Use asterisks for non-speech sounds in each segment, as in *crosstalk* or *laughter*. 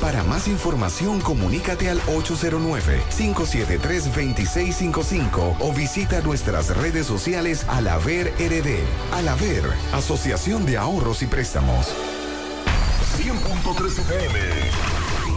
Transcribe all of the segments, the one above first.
Para más información, comunícate al 809-573-2655 o visita nuestras redes sociales Alaver RD. Alaver, Asociación de Ahorros y Préstamos. 100.3 FM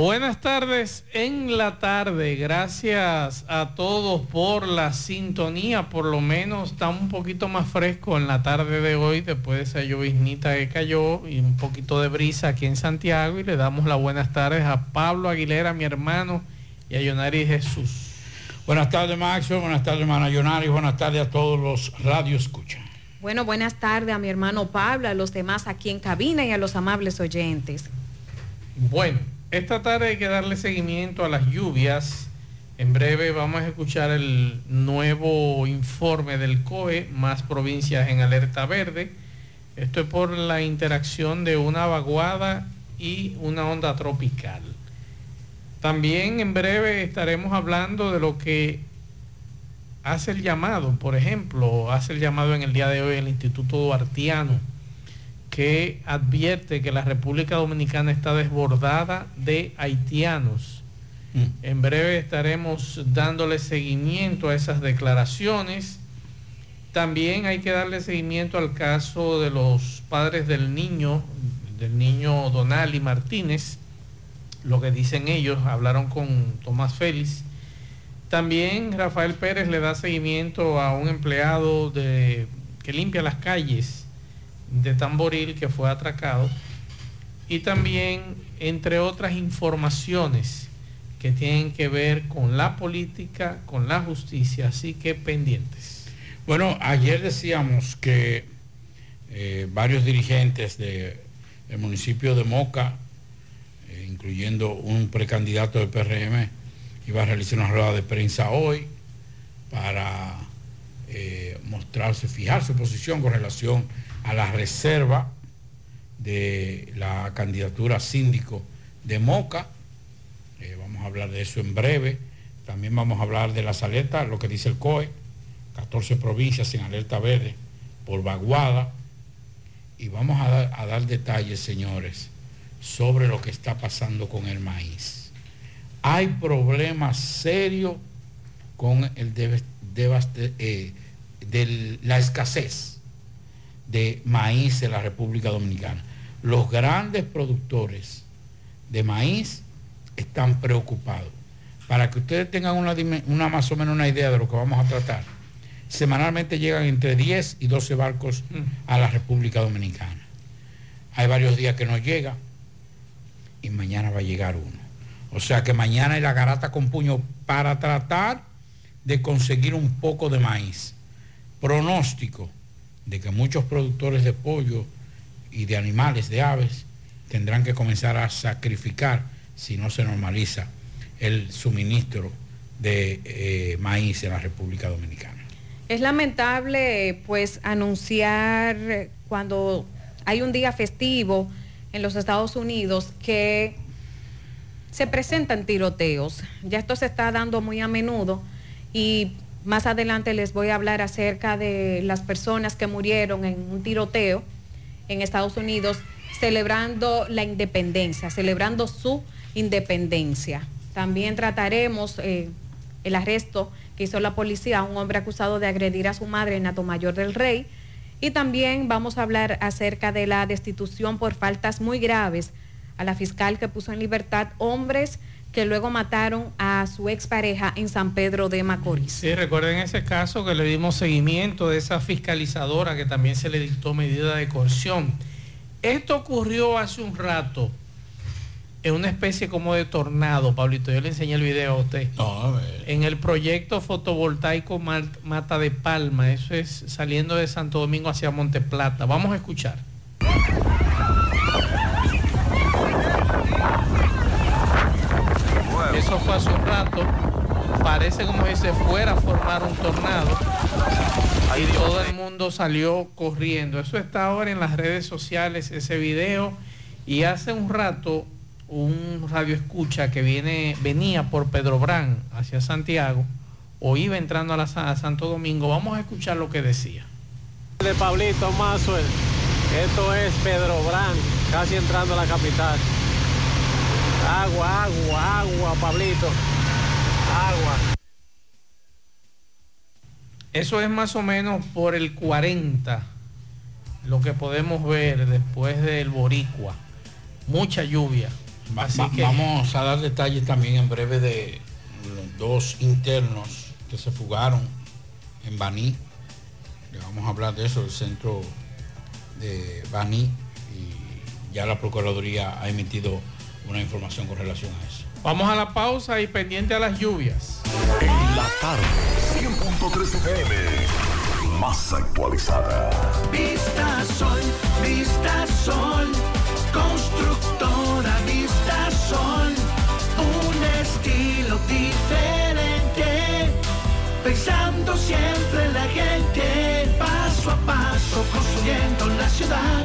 Buenas tardes en la tarde. Gracias a todos por la sintonía. Por lo menos está un poquito más fresco en la tarde de hoy después de esa lloviznita que cayó y un poquito de brisa aquí en Santiago. Y le damos las buenas tardes a Pablo Aguilera, mi hermano, y a Yonari Jesús. Buenas tardes, Maxo. Buenas tardes, hermana Yonari. Buenas tardes a todos los radio escuchan. Bueno, buenas tardes a mi hermano Pablo, a los demás aquí en cabina y a los amables oyentes. Bueno. Esta tarde hay que darle seguimiento a las lluvias. En breve vamos a escuchar el nuevo informe del COE, más provincias en alerta verde. Esto es por la interacción de una vaguada y una onda tropical. También en breve estaremos hablando de lo que hace el llamado, por ejemplo, hace el llamado en el día de hoy el Instituto Duartiano que advierte que la República Dominicana está desbordada de haitianos. Mm. En breve estaremos dándole seguimiento a esas declaraciones. También hay que darle seguimiento al caso de los padres del niño, del niño Donali Martínez, lo que dicen ellos, hablaron con Tomás Félix. También Rafael Pérez le da seguimiento a un empleado de, que limpia las calles de Tamboril que fue atracado y también entre otras informaciones que tienen que ver con la política, con la justicia, así que pendientes. Bueno, ayer decíamos que eh, varios dirigentes del municipio de Moca, eh, incluyendo un precandidato del PRM, iba a realizar una rueda de prensa hoy para eh, mostrarse, fijar su posición con relación la reserva de la candidatura síndico de Moca. Eh, vamos a hablar de eso en breve. También vamos a hablar de las alertas, lo que dice el COE, 14 provincias en alerta verde por vaguada. Y vamos a dar, detalles, señores, sobre lo que está pasando con el maíz. Hay problemas serios con el eh, de la escasez de maíz en la República Dominicana. Los grandes productores de maíz están preocupados. Para que ustedes tengan una, una, más o menos una idea de lo que vamos a tratar, semanalmente llegan entre 10 y 12 barcos a la República Dominicana. Hay varios días que no llega y mañana va a llegar uno. O sea que mañana hay la garata con puño para tratar de conseguir un poco de maíz. Pronóstico de que muchos productores de pollo y de animales, de aves, tendrán que comenzar a sacrificar si no se normaliza el suministro de eh, maíz en la República Dominicana. Es lamentable pues anunciar cuando hay un día festivo en los Estados Unidos que se presentan tiroteos. Ya esto se está dando muy a menudo y más adelante les voy a hablar acerca de las personas que murieron en un tiroteo en Estados Unidos celebrando la independencia, celebrando su independencia. También trataremos eh, el arresto que hizo la policía a un hombre acusado de agredir a su madre en Mayor del Rey. Y también vamos a hablar acerca de la destitución por faltas muy graves a la fiscal que puso en libertad hombres que luego mataron a su expareja en San Pedro de Macorís. Sí, recuerden ese caso que le dimos seguimiento de esa fiscalizadora que también se le dictó medida de coerción. Esto ocurrió hace un rato en una especie como de tornado, Pablito. Yo le enseñé el video a usted. No, En el proyecto fotovoltaico Mata de Palma, eso es saliendo de Santo Domingo hacia Monteplata. Vamos a escuchar. Eso fue hace un rato. Parece como si se fuera a formar un tornado. Ahí todo el mundo salió corriendo. Eso está ahora en las redes sociales, ese video. Y hace un rato un radio escucha que viene, venía por Pedro Brán hacia Santiago o iba entrando a, la, a Santo Domingo. Vamos a escuchar lo que decía. De Pablito Mazuel, esto es Pedro Brán, casi entrando a la capital. Agua, agua, agua, Pablito. Agua. Eso es más o menos por el 40, lo que podemos ver después del Boricua. Mucha lluvia. Vamos a dar detalles también en breve de los dos internos que se fugaron en Baní. Le vamos a hablar de eso, el centro de Baní. Y ya la Procuraduría ha emitido una información con relación a eso. Vamos a la pausa y pendiente a las lluvias. En la tarde, 100.3 FM, más actualizada. Vista Sol, Vista Sol, constructora Vista Sol, un estilo diferente, pensando siempre en la gente, paso a paso construyendo la ciudad,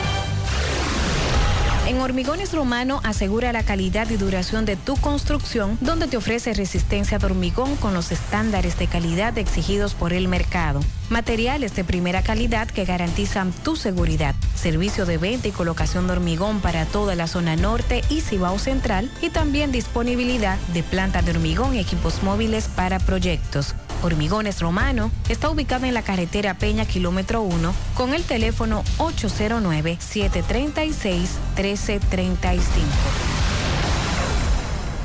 En Hormigones Romano asegura la calidad y duración de tu construcción, donde te ofrece resistencia de hormigón con los estándares de calidad exigidos por el mercado. Materiales de primera calidad que garantizan tu seguridad. Servicio de venta y colocación de hormigón para toda la zona norte y Cibao Central y también disponibilidad de planta de hormigón y equipos móviles para proyectos. Hormigones Romano está ubicado en la carretera Peña Kilómetro 1 con el teléfono 809-736-1335.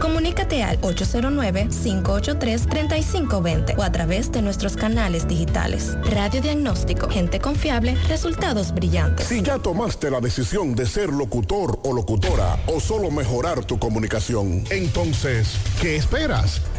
comunícate al 809-583-3520 o a través de nuestros canales digitales. Radiodiagnóstico, gente confiable, resultados brillantes. Si ya tomaste la decisión de ser locutor o locutora o solo mejorar tu comunicación, entonces, ¿qué esperas?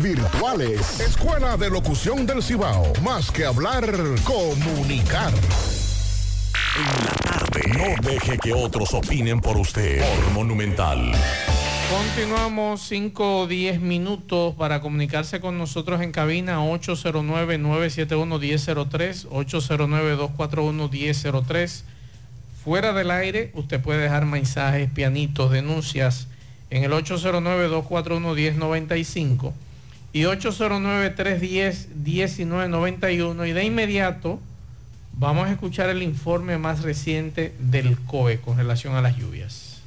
virtuales. Escuela de Locución del Cibao. Más que hablar, comunicar. En la tarde. No deje que otros opinen por usted. Por Monumental. Continuamos 5 o 10 minutos para comunicarse con nosotros en cabina 809-971-1003, 809-241-1003. Fuera del aire, usted puede dejar mensajes, pianitos, denuncias en el 809-241-1095 y 809-310-1991 y de inmediato vamos a escuchar el informe más reciente del COE con relación a las lluvias.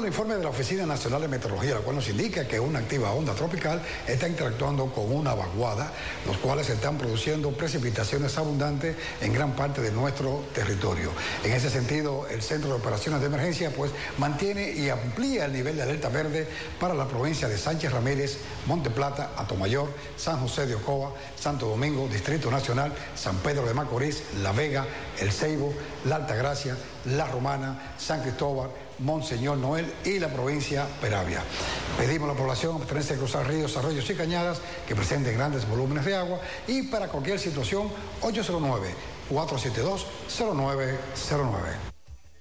Al informe de la Oficina Nacional de Meteorología, la cual nos indica que una activa onda tropical está interactuando con una vaguada, los cuales están produciendo precipitaciones abundantes en gran parte de nuestro territorio. En ese sentido, el Centro de Operaciones de Emergencia pues mantiene y amplía el nivel de alerta verde para la provincia de Sánchez Ramírez, Monte Plata, Atomayor, San José de Ocoa, Santo Domingo, Distrito Nacional, San Pedro de Macorís, La Vega, El Ceibo, La Altagracia, La Romana, San Cristóbal, Monseñor Noel y la provincia Peravia. Pedimos a la población abstenerse de cruzar ríos, arroyos y cañadas que presenten grandes volúmenes de agua y para cualquier situación 809-472-0909.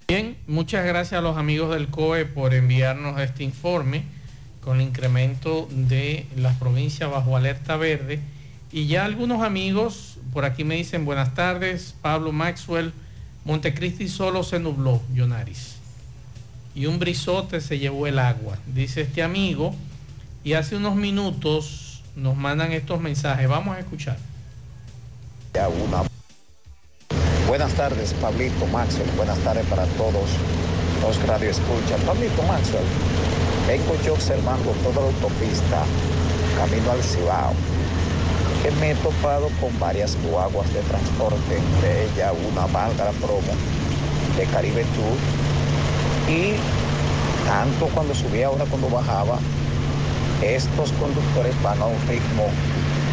Bien, muchas gracias a los amigos del COE por enviarnos este informe con el incremento de las provincias bajo alerta verde. Y ya algunos amigos por aquí me dicen buenas tardes, Pablo Maxwell, Montecristi solo se nubló, Yonaris y un brisote se llevó el agua, dice este amigo, y hace unos minutos nos mandan estos mensajes. Vamos a escuchar. Buenas tardes, Pablito Maxwell. Buenas tardes para todos los radioescuchas. Pablito Maxwell, vengo yo observando toda la autopista, camino al Cibao, que me he topado con varias guaguas de transporte, de ella una válgara promo de Caribe Tour y tanto cuando subía ahora cuando bajaba, estos conductores van a un ritmo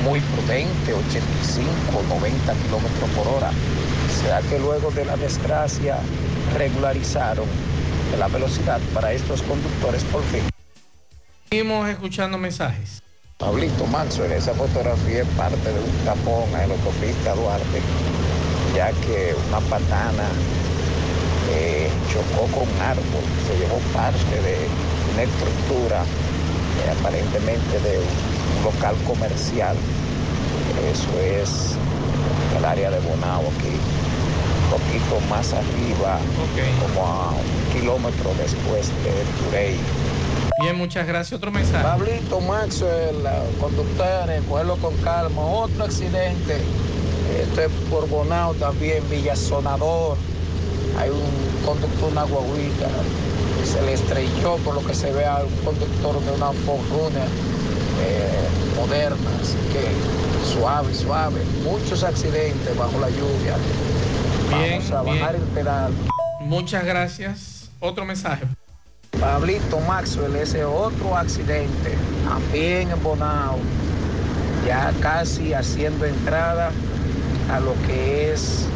muy prudente, 85, 90 kilómetros por hora. ¿Será que luego de la desgracia regularizaron la velocidad para estos conductores por fin? Seguimos escuchando mensajes. Pablito Maxwell, esa fotografía es parte de un tapón en la autopista Duarte, ya que una patana eh, chocó con un árbol, se llevó parte de una estructura eh, aparentemente de un, local comercial. Eso es el área de Bonao aquí, un poquito más arriba, como a un kilómetro después de Turey. Bien, muchas gracias. Otro mensaje. Pablito Maxwell, conductores, cogerlo con calma. Otro accidente. Esto es por Bonao también, Villasonador. Hay un conductor, una guaguita. Se le estrelló por lo que se ve a un conductor de una Ford Runner eh, moderna. Así que suave, suave. Muchos accidentes bajo la lluvia. Bien, Vamos a bajar el pedal. Muchas gracias. Otro mensaje. Pablito Maxwell, ese otro accidente, también en Bonao, ya casi haciendo entrada a lo que es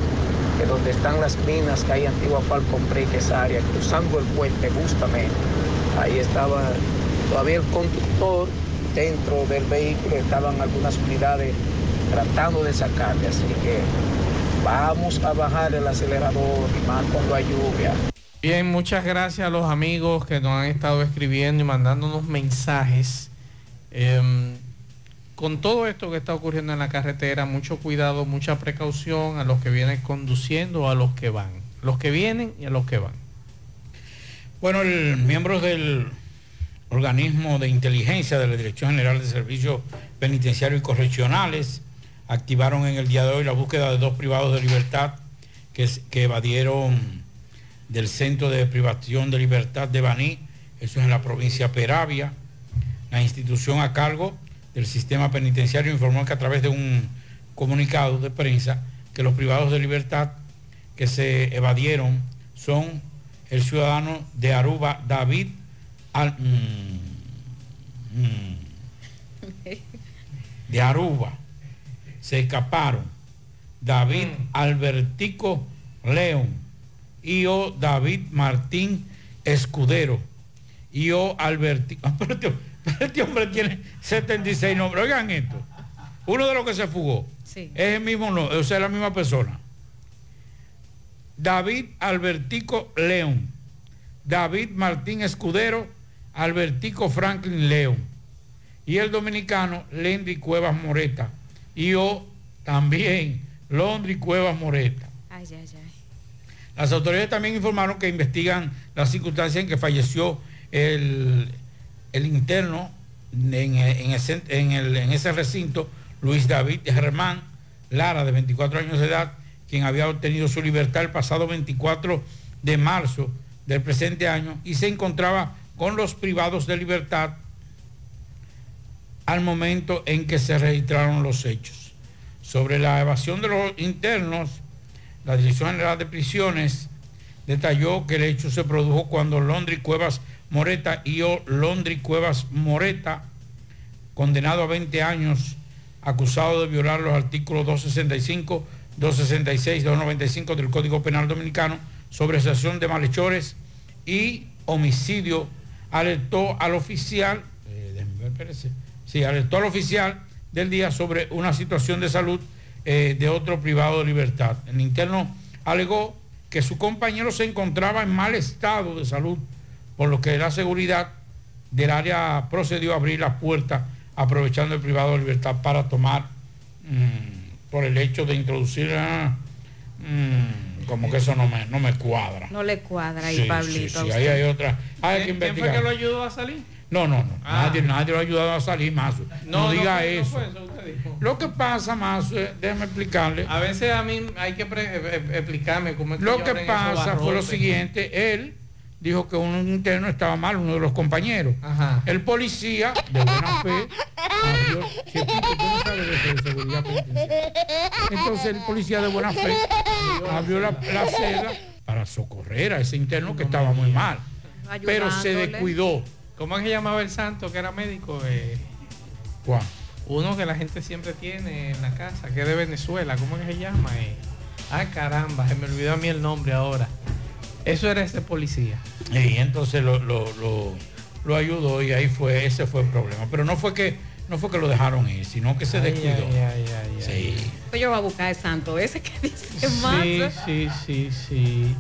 que donde están las minas que hay antigua Falcon Break, esa área, cruzando el puente justamente. Ahí estaba todavía el conductor dentro del vehículo, estaban algunas unidades tratando de sacarle, así que vamos a bajar el acelerador y más cuando hay lluvia. Bien, muchas gracias a los amigos que nos han estado escribiendo y mandándonos mensajes. Em, con todo esto que está ocurriendo en la carretera, mucho cuidado, mucha precaución a los que vienen conduciendo a los que van. Los que vienen y a los que van. Bueno, el miembros del organismo de inteligencia de la Dirección General de Servicios Penitenciarios y Correccionales activaron en el día de hoy la búsqueda de dos privados de libertad que evadieron del Centro de Privación de Libertad de Baní, eso es en la provincia Peravia. La institución a cargo del sistema penitenciario informó que a través de un comunicado de prensa que los privados de libertad que se evadieron son el ciudadano de Aruba, David Al- mm, mm, de Aruba. Se escaparon David Albertico León y o David Martín Escudero y o Albertico. *laughs* *laughs* Este, hombre tiene 76 nombres. Oigan esto. Uno de los que se fugó Sí. es el mismo, no, o sea, la misma persona. David Albertico León, David Martín Escudero, Albertico Franklin León y el dominicano Lendy Cuevas Moreta y o también Londri Cuevas Moreta. Ay, ay, ay. Las autoridades también informaron que investigan las circunstancias en que falleció el, el interno en, ese, en ese recinto, Luis David Germán Lara, de 24 años de edad, quien había obtenido su libertad el pasado 24 de marzo del presente año y se encontraba con los privados de libertad al momento en que se registraron los hechos. Sobre la evasión de los internos, la Dirección General de Prisiones detalló que el hecho se produjo cuando Londri Cuevas Moreta y o. Londri Cuevas Moreta, condenado a 20 años, acusado de violar los artículos 265, 266, 295 del Código Penal Dominicano sobre asociación de malhechores y homicidio, alertó al oficial, eh, sí, alertó al oficial del día sobre una situación de salud eh, de otro privado de libertad. El interno alegó que su compañero se encontraba en mal estado de salud, por lo que la seguridad del área procedió a abrir las puertas aprovechando el privado de libertad para tomar mm, por el hecho de introducir ah, mm, como que eso no me, no me cuadra. No le cuadra ahí, Sí, Pablito. sí, sí, ahí hay otra. Hay que ¿Quién, quién fue investigar. que lo ayudó a salir? No, no, no. Ah. Nadie, nadie lo ha ayudado a salir más. No, diga no eso. fue eso, usted dijo. Lo que pasa más, eh, déjame explicarle. A veces a mí hay que pre- eh, eh, explicarme cómo es que Lo que pasa fue lo siguiente, él dijo que un interno estaba mal, uno de los compañeros. Ajá. El policía, de buena fe, abrió, tú no sabes de eso de seguridad. Entonces el policía de buena fe abrió la, la celda para socorrer a ese interno que estaba muy mal. Pero se descuidó. ¿Cómo es que llamaba el santo que era médico? Eh, ¿Cuál? Uno que la gente siempre tiene en la casa, que es de Venezuela. ¿Cómo es que se llama? Eh, ah, caramba, se me olvidó a mí el nombre ahora. Eso era ese policía. Y entonces lo, lo- lo- lo ayudó y ahí fue, ese fue el problema. Pero no fue que, no fue que lo dejaron ir, sino que se Ay, descuidó. ay, ay, ay, Sí. Pues yo voy a buscar el santo ese que *laughs* dice más. Sí, sí, sí, sí.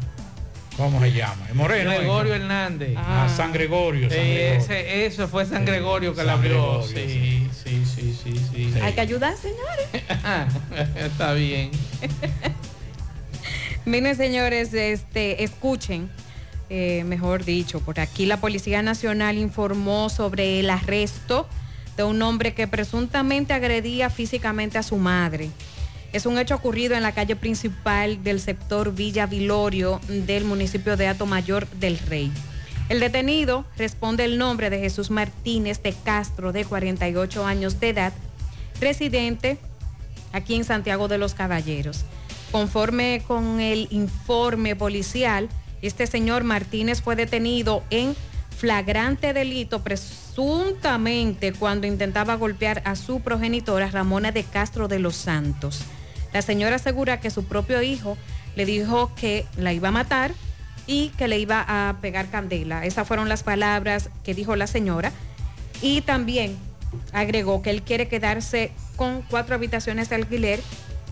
¿Cómo se llama? ¿Es Moreno? Gregorio ese? Hernández. Ah, San Gregorio. San Gregorio. ese- eso fue San Gregorio que San la abrió. Gregorio, Sí, sí, sí, sí, sí. Hay que ayudar, señores. *laughs* Está bien. *laughs* Miren, señores, este, escuchen. eh, mejor dicho. Por aquí la Policía Nacional informó sobre el arresto de un hombre que presuntamente agredía físicamente a su madre. Es un hecho ocurrido en la calle principal del sector Villa Vilorio del municipio de Mayor del Rey. El detenido responde el nombre de Jesús Martínez de Castro, de 48 años de edad, residente aquí en Santiago de los Caballeros. Conforme con el informe policial, este señor Martínez fue detenido en flagrante delito presuntamente cuando intentaba golpear a su progenitora Ramona de Castro de los Santos. La señora asegura que su propio hijo le dijo que la iba a matar y que le iba a pegar candela. Esas fueron las palabras que dijo la señora. Y también agregó que él quiere quedarse con cuatro habitaciones de alquiler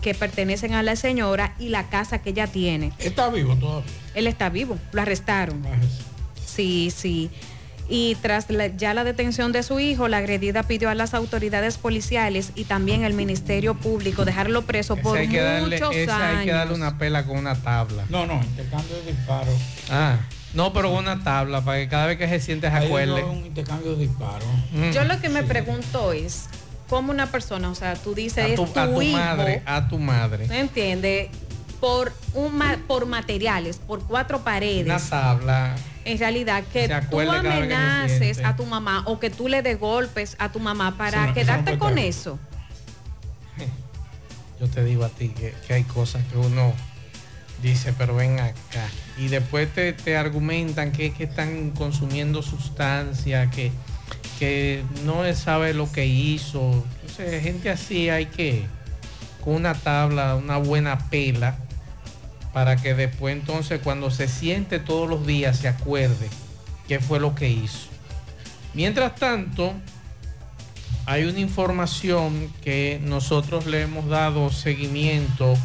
que pertenecen a la señora y la casa que ella tiene. ¿Está vivo todavía? Él está vivo, lo arrestaron. Ah, Sí, sí. Y tras la- ya la detención de su hijo, la agredida pidió a las autoridades policiales y también el Ministerio Público dejarlo preso Ese por hay que darle, muchos ese años. hay que darle una pela con una tabla. No, no, intercambio de disparos. Ah, no, pero con una tabla para que cada vez que se siente se Ahí acuerde. un intercambio de disparos. Mm. Yo lo que me pregunto es, ¿cómo una persona, o sea, tú dices, a es tu, a tu hijo, madre, a tu madre. ¿me entiendes? Por, un por materiales, por cuatro paredes. Una tabla. en realidad que tú que amenaces a tu mamá o que tú le des golpes a tu mamá para no- no quedarte con eso. *laughs* Yo te digo a ti que, que hay cosas que uno dice, pero ven acá. Y después te, te argumentan que, que están consumiendo sustancia, que, que no sabe lo que hizo. Entonces, gente así hay que, con una tabla, una buena pela, para que después entonces cuando se siente todos los días se acuerde qué fue lo que hizo. Mientras tanto, hay una información que nosotros le hemos dado seguimiento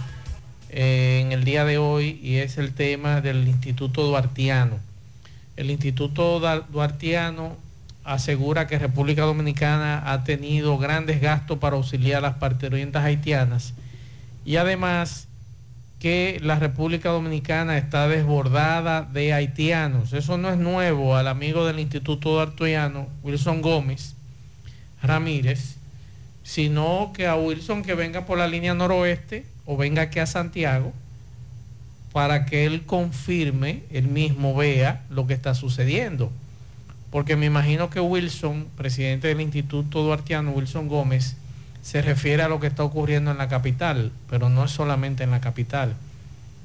eh, en el día de hoy y es el tema del Instituto Duartiano. El Instituto Duartiano asegura que República Dominicana ha tenido grandes gastos para auxiliar a las parturientas haitianas y además que la República Dominicana está desbordada de haitianos. Eso no es nuevo al amigo del Instituto Duartiano, Wilson Gómez Ramírez, sino que a Wilson que venga por la línea noroeste o venga aquí a Santiago para que él confirme, él mismo vea lo que está sucediendo. Porque me imagino que Wilson, presidente del Instituto Duartiano, Wilson Gómez, se refiere a lo que está ocurriendo en la capital, pero no es solamente en la capital,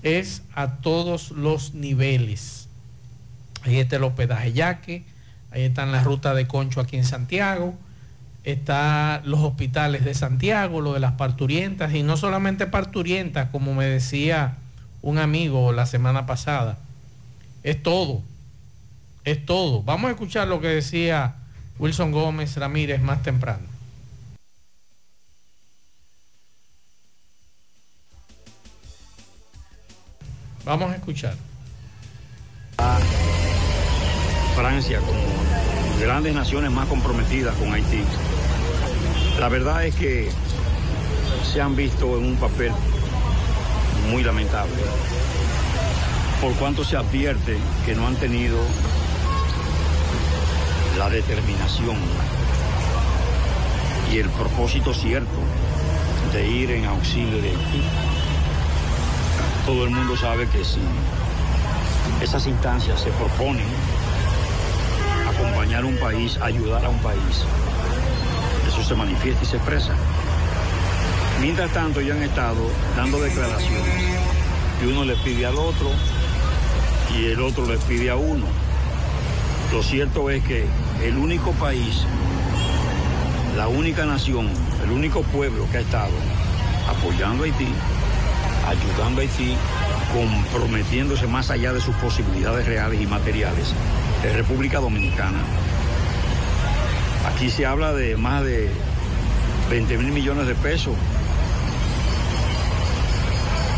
es a todos los niveles. Ahí está el hospedaje Yaque, ahí están las rutas de Concho aquí en Santiago, está los hospitales de Santiago, lo de las parturientas, y no solamente parturientas, como me decía un amigo la semana pasada, es todo, es todo. Vamos a escuchar lo que decía Wilson Gómez Ramírez más temprano. Vamos a escuchar. Francia como grandes naciones más comprometidas con Haití. La verdad es que se han visto en un papel muy lamentable, por cuanto se advierte que no han tenido la determinación y el propósito cierto de ir en auxilio de Haití. Todo el mundo sabe que si esas instancias se proponen acompañar un país, ayudar a un país, eso se manifiesta y se expresa. Mientras tanto, ya han estado dando declaraciones y uno le pide al otro y el otro le pide a uno. Lo cierto es que el único país, la única nación, el único pueblo que ha estado apoyando a Haití, ayudando a Haití, comprometiéndose más allá de sus posibilidades reales y materiales, es República Dominicana. Aquí se habla de más de 20 mil millones de pesos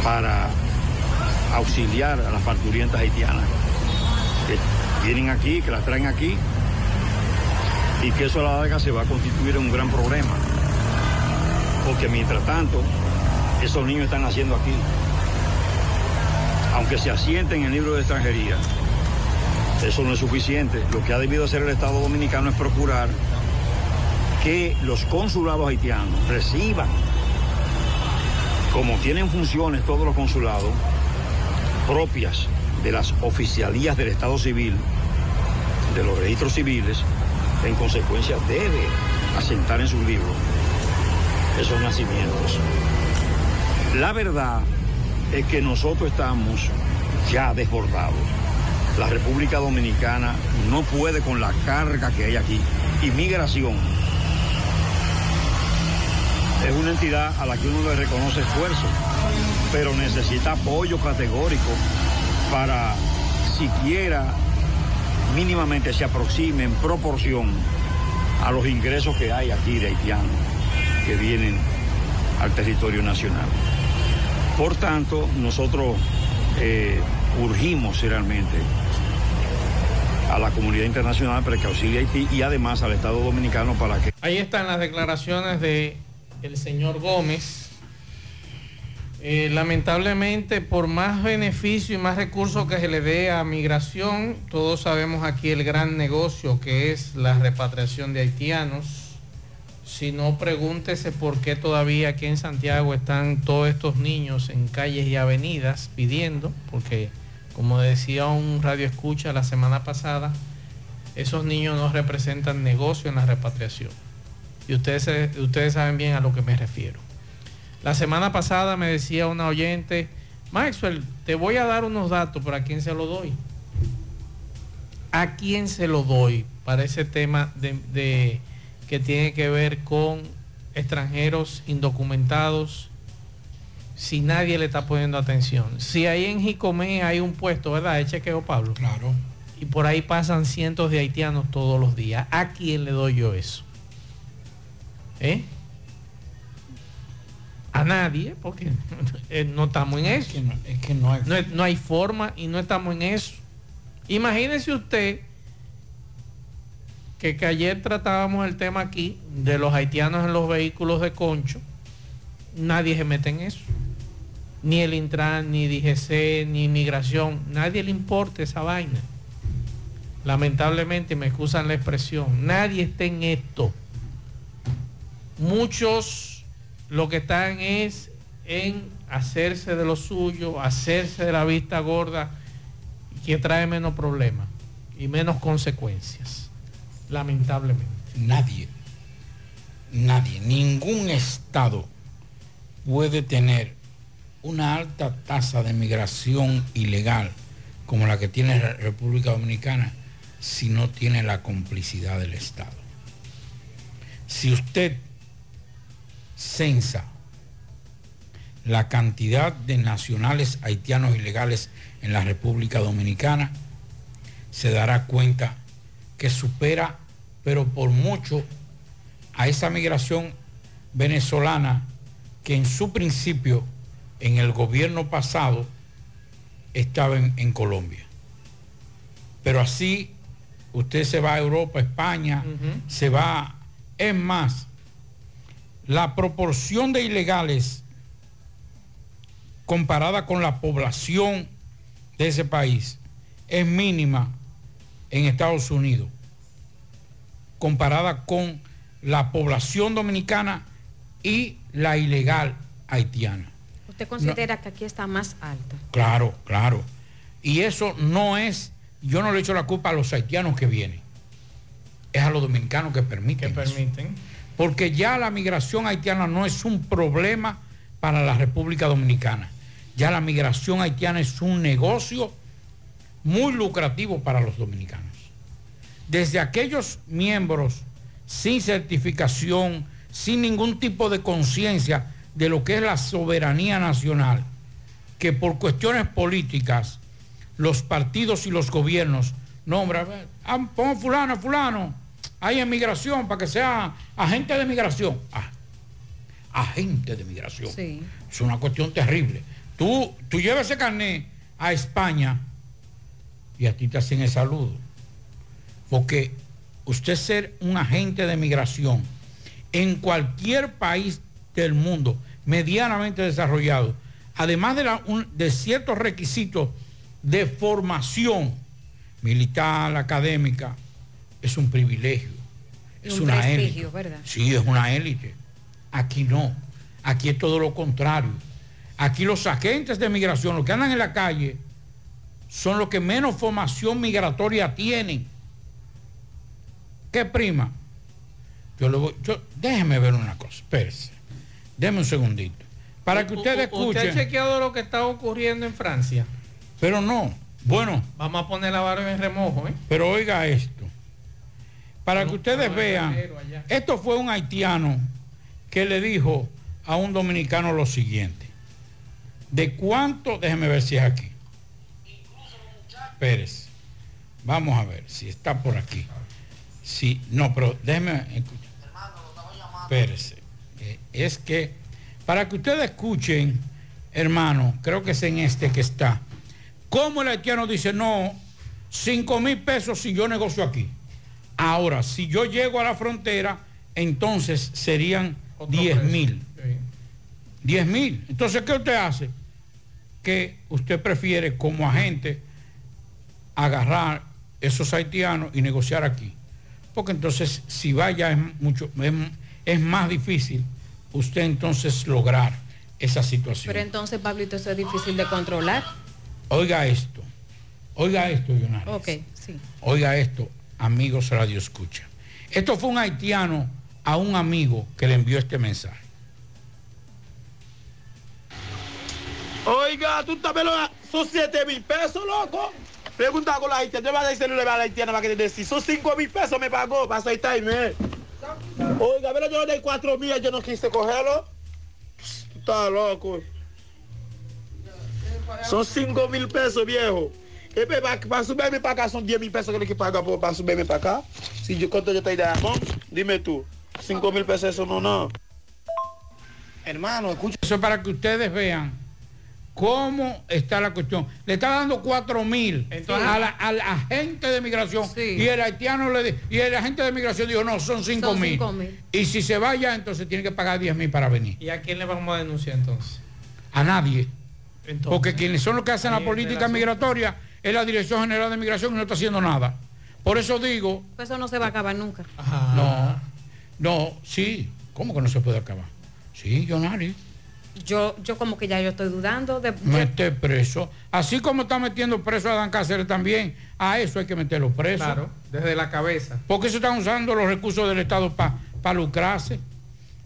para auxiliar a las parturientas haitianas que vienen aquí, que las traen aquí y que eso a la larga se va a constituir en un gran problema. Porque mientras tanto, esos niños están naciendo aquí. Aunque se asienten en el libro de extranjería, Eso no es suficiente. Lo que ha debido hacer el Estado Dominicano es procurar que los consulados haitianos reciban, como tienen funciones todos los consulados, propias de las oficialías del Estado Civil, de los registros civiles, en consecuencia debe asentar en sus libros esos nacimientos. La verdad es que nosotros estamos ya desbordados. La República Dominicana no puede con la carga que hay aquí. Inmigración es una entidad a la que uno le reconoce esfuerzo, pero necesita apoyo categórico para siquiera mínimamente se aproxime en proporción a los ingresos que hay aquí de haitianos que vienen al territorio nacional. Por tanto, nosotros eh, urgimos realmente a la comunidad internacional para que auxilie a Haití y además al Estado Dominicano para que... Ahí están las declaraciones de señor Gómez. Eh, lamentablemente, por más beneficio y más recursos que se le dé a migración, todos sabemos aquí el gran negocio que es la repatriación de haitianos. Si no, pregúntese por qué todavía aquí en Santiago están todos estos niños en calles y avenidas pidiendo, porque como decía un radio escucha la semana pasada, esos niños no representan negocio en la repatriación. Y ustedes, ustedes saben bien a lo que me refiero. La semana pasada me decía una oyente, Maxwell, te voy a dar unos datos, pero ¿a quién se lo doy? ¿A quién se lo doy para ese tema de, de que tiene que ver con extranjeros indocumentados? Si nadie le está poniendo atención. Si ahí en Jicomé hay un puesto, ¿verdad? De chequeo, Pablo. Claro. Y por ahí pasan cientos de haitianos todos los días. ¿A quién le doy yo eso? ¿Eh? A nadie, porque *laughs* eh, no estamos en eso. Es que no, hay... No, es- no hay forma y no estamos en eso. Imagínese usted que, que ayer tratábamos el tema aquí de los haitianos en los vehículos de concho. Nadie se mete en eso. Ni el Intran, ni DGC, ni inmigración. Nadie le importa esa vaina. Lamentablemente, me excusan la expresión, nadie está en esto. Muchos lo que están es en hacerse de lo suyo, hacerse de la vista gorda, que trae menos problemas y menos consecuencias. Lamentablemente. Nadie, nadie, ningún Estado puede tener una alta tasa de migración ilegal como la que tiene la República Dominicana si no tiene la complicidad del Estado. Si usted censa la cantidad de nacionales haitianos ilegales en la República Dominicana, se dará cuenta que supera, pero por mucho, a esa migración venezolana que en su principio, en el gobierno pasado, estaba en, en Colombia. Pero así, usted se va a Europa, España, se va, es más, la proporción de ilegales comparada con la población de ese país es mínima en Estados Unidos, comparada con la población dominicana y la ilegal haitiana. ¿Usted considera que aquí está más alta? Claro, claro. Y eso no es, yo no le echo la culpa a los haitianos que vienen, es a los dominicanos que permiten. Que eso. Porque ya la migración haitiana no es un problema para la República Dominicana. Ya la migración haitiana es un negocio muy lucrativo para los dominicanos. Desde aquellos miembros sin certificación, sin ningún tipo de conciencia de lo que es la soberanía nacional, que por cuestiones políticas los partidos y los gobiernos nombran, ah, pon fulano, fulano, hay en migración para que sea agente de migración. Ah, agente de migración. Sí. Es una cuestión terrible. Tú, tú llevas ese carnet a España y a ti te hacen el saludo. Porque usted ser un agente de migración en cualquier país del mundo medianamente desarrollado, además de, la- un- de ciertos requisitos de formación militar, académica, es un privilegio. Es un una élite. ¿verdad? Sí, es una élite. Aquí no. Aquí es todo lo contrario. Aquí los agentes de migración, los que andan en la calle, son los que menos formación migratoria tienen. ¿Qué prima? Yo le voy, yo, déjeme ver una cosa, espérese. Deme un segundito. Para que ustedes ¿Usted ha escuchen. chequeado lo que está ocurriendo en Francia? Pero no. Bueno. Vamos a poner la barba en remojo, ¿eh? Pero oiga esto. Para que ustedes vean, esto fue un haitiano que le dijo a un dominicano lo siguiente. ¿De cuánto? Déjeme ver si es aquí. Pérez. Vamos a ver si está por aquí. Sí, no, pero déjeme escuchar. Pérez. eh, Es que, para que ustedes escuchen, hermano, creo que es en este que está. ¿Cómo el haitiano dice, no, 5 mil pesos si yo negocio aquí? Ahora, si yo llego a la frontera, entonces serían 10 mil. 10 mil. Entonces, ¿qué usted hace? Que usted prefiere como agente agarrar esos haitianos y negociar aquí. Porque entonces, si vaya, es, mucho, es, es más difícil usted entonces lograr esa situación. Pero entonces, Pablito, eso es difícil de controlar. Oiga esto, oiga esto, Leonardo. Ok, sí. Oiga esto, amigos Radio Escucha. Esto fue un haitiano a un amigo que le envió este mensaje. Oiga, tú también lo son 7 mil pesos, loco. Pregunta con la haitiana, yo voy a decirle a la haitiana para que te decir, son 5 mil pesos me pagó para aceitarme. Oiga, pero yo le di 4 mil, yo no quise cogerlo. Tú estás loco. Son 5 mil pesos, viejo. Pues, para, para subirme para acá son 10 mil pesos que le que pagar por- para subirme para acá. Si yo cuánto yo de Amón, dime tú. 5 mil pesos eso no, no. Hermano, escucha. Eso es para que ustedes vean cómo está la cuestión. Le está dando 4 mil a la- al agente de migración y el haitiano le di- y el agente de migración dijo no, son 5 Son mil. cinco mil. Y si se vaya, entonces tiene que pagar 10 mil para venir. ¿Y a quién le vamos a denunciar entonces? A nadie. Entonces, Porque quienes son los que hacen la política migratoria es la Dirección General de Migración y no está haciendo nada. Por eso digo, Pues eso no se va a acabar nunca. no, no, sí, ¿cómo que no se puede acabar? Sí, Jonari, Yo, yo como que ya yo estoy dudando de... mete preso. Así como está metiendo preso a Dan Cáceres también, a eso hay que meterlo preso. Claro, desde la cabeza. Porque se están usando los recursos del Estado para lucrarse.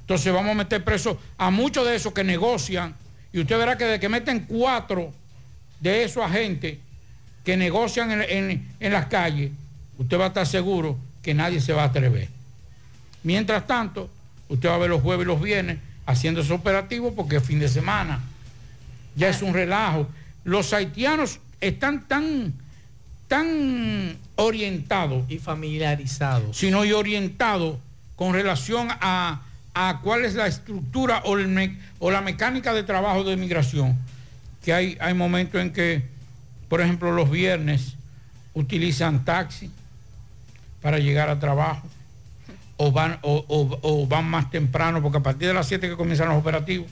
Entonces vamos a meter preso a muchos de esos que negocian. Y usted verá que de que meten cuatro de esos agentes que negocian en, en- en las calles, usted va a estar seguro que nadie se va a atrever. Mientras tanto, usted va a ver los jueves y los viernes haciendo ese operativo porque es fin de semana. Ya es un relajo. Los haitianos están tan, tan orientados. Y familiarizados. Sino y orientados con relación a, a cuál es la estructura o, el me- o la mecánica de trabajo de migración. Que hay, hay momentos en que, por ejemplo, los viernes utilizan taxi para llegar a trabajo o van, o, o- o van más temprano, porque a partir de las 7 que comienzan los operativos,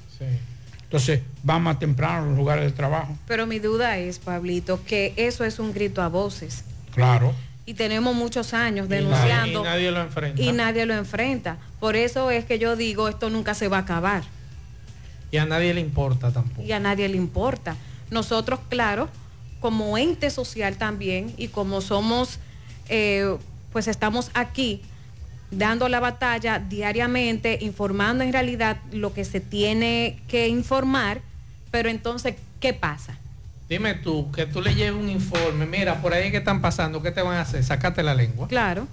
entonces van más temprano a los lugares de trabajo. Pero mi duda es, Pablito, que eso es un grito a voces. Claro. Y tenemos muchos años Y denunciando. nadie lo enfrenta. y nadie lo enfrenta. Por eso es que yo digo, esto nunca se va a acabar. Y a nadie le importa tampoco. y a nadie le importa. Nosotros, claro, como ente social también y como somos, eh, pues estamos aquí dando la batalla diariamente, informando en realidad lo que se tiene que informar, pero entonces, ¿qué pasa? Dime tú, que tú le lleves un informe, mira, por ahí que están pasando, ¿qué te van a hacer? Sácate la lengua. Claro.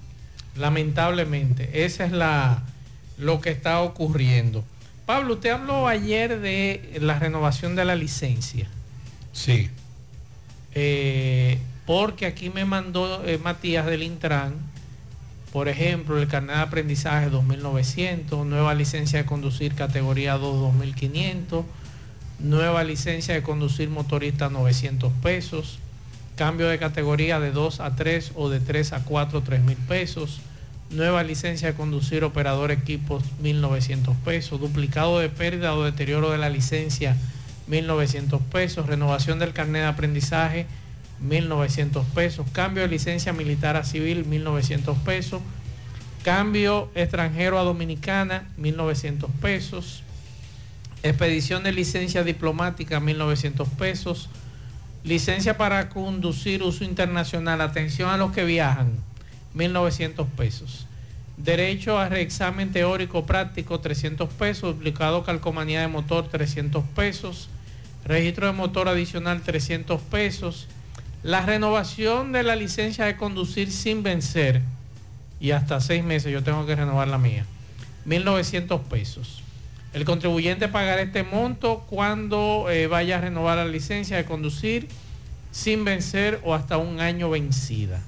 Lamentablemente, esa es la lo que está ocurriendo. Pablo, usted habló ayer de la renovación de la licencia. Sí. Eh, porque aquí me mandó eh, Matías del Intran, por ejemplo, el carnet de aprendizaje 2900, nueva licencia de conducir categoría 2 2500, nueva licencia de conducir motorista 900 pesos, cambio de categoría de 2 a 3 o de 3 a 4 3 mil pesos, nueva licencia de conducir operador equipos 1900 pesos, duplicado de pérdida o deterioro de la licencia 1900 pesos, renovación del carnet de aprendizaje 1.900 pesos. Cambio de licencia militar a civil, 1.900 pesos. Cambio extranjero a dominicana, 1.900 pesos. Expedición de licencia diplomática, 1.900 pesos. Licencia para conducir uso internacional, atención a los que viajan, 1.900 pesos. Derecho a reexamen teórico práctico, 300 pesos. Duplicado calcomanía de motor, 300 pesos. Registro de motor adicional, 300 pesos. La renovación de la licencia de conducir sin vencer y hasta seis meses yo tengo que renovar la mía. 1.900 pesos. El contribuyente pagará este monto cuando eh, vaya a renovar la licencia de conducir sin vencer o hasta un año vencida.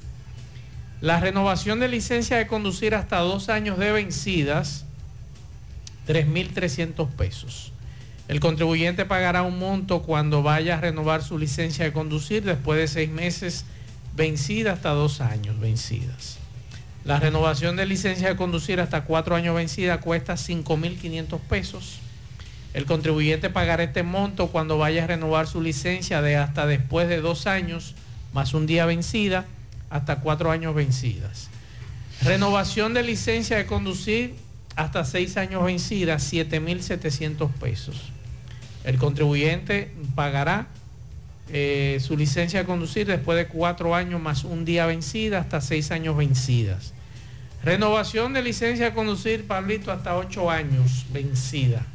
La renovación de licencia de conducir hasta dos años de vencidas, 3.300 pesos. El contribuyente pagará un monto cuando vaya a renovar su licencia de conducir después de seis meses vencida hasta dos años vencidas. La renovación de licencia de conducir hasta cuatro años vencida cuesta 5.500 pesos. El contribuyente pagará este monto cuando vaya a renovar su licencia de hasta después de dos años más un día vencida hasta cuatro años vencidas. Renovación de licencia de conducir hasta seis años vencida, 7.700 pesos. El contribuyente pagará eh, su licencia de conducir después de cuatro años más un día vencida hasta seis años vencidas. Renovación de licencia de conducir, Pablito, hasta ocho años vencida.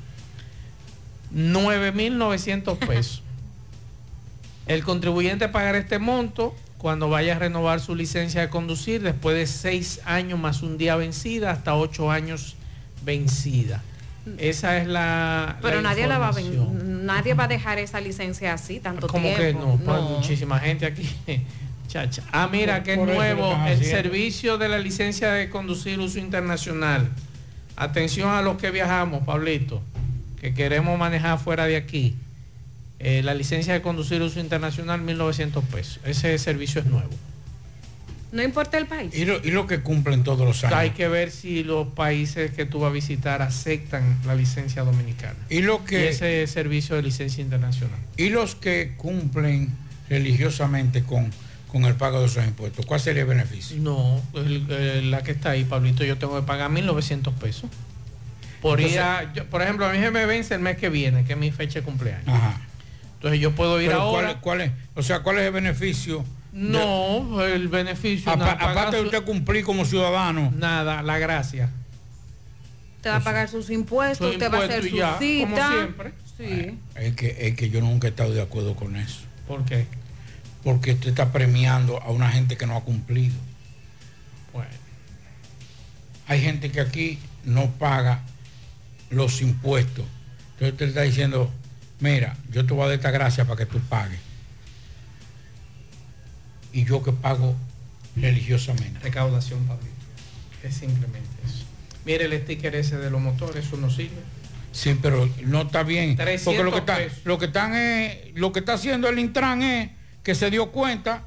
9.900 pesos. *laughs* El contribuyente pagará este monto cuando vaya a renovar su licencia de conducir después de seis años más un día vencida hasta ocho años vencida. Esa es la. Pero la nadie la va a nadie va a dejar esa licencia así tanto Como tiempo. que no, pues, No. muchísima gente aquí. *laughs* Chacha. Ah, mira, que es nuevo el servicio de la licencia de conducir uso internacional. Atención a los que viajamos, Pablito, que queremos manejar fuera de aquí. Eh, la licencia de conducir uso internacional, 1.900 pesos. Ese servicio es nuevo. No importa el país. Y lo, y lo que cumplen todos los años. Hay que ver si los países que tú vas a visitar aceptan la licencia dominicana. Y lo que- Y ese servicio de licencia internacional. Y los que cumplen religiosamente con, con el pago de esos impuestos, ¿cuál sería el beneficio? No, el- el- la que está ahí, Pablito, yo tengo que pagar 1.900 pesos. Por ir a, yo- por ejemplo, a mí se me vence el mes que viene, que es mi fecha de cumpleaños. Ajá. Entonces yo puedo ir Pero ahora. ¿cuál, cuál es? O sea, ¿cuál es el beneficio? No, el beneficio. Apa- nada, pagar aparte de usted cumplir como ciudadano. Nada, la gracia. Te va a pagar sus impuestos, usted va a hacer su ya, como cita. siempre. Sí. Es que, es que yo nunca he estado de acuerdo con eso. ¿Por qué? Porque usted está premiando a una gente que no ha cumplido. Bueno. Hay gente que aquí no paga los impuestos. Entonces usted está diciendo, mira, yo te voy a dar esta gracia para que tú pagues. Y yo que pago religiosamente. Recaudación, Pablito. Es simplemente eso. Mire el sticker ese de los motores, eso no sirve. Sí, pero no está bien. 300 Porque lo que está, pesos. lo que están es- lo que está haciendo el Intran es que se dio cuenta,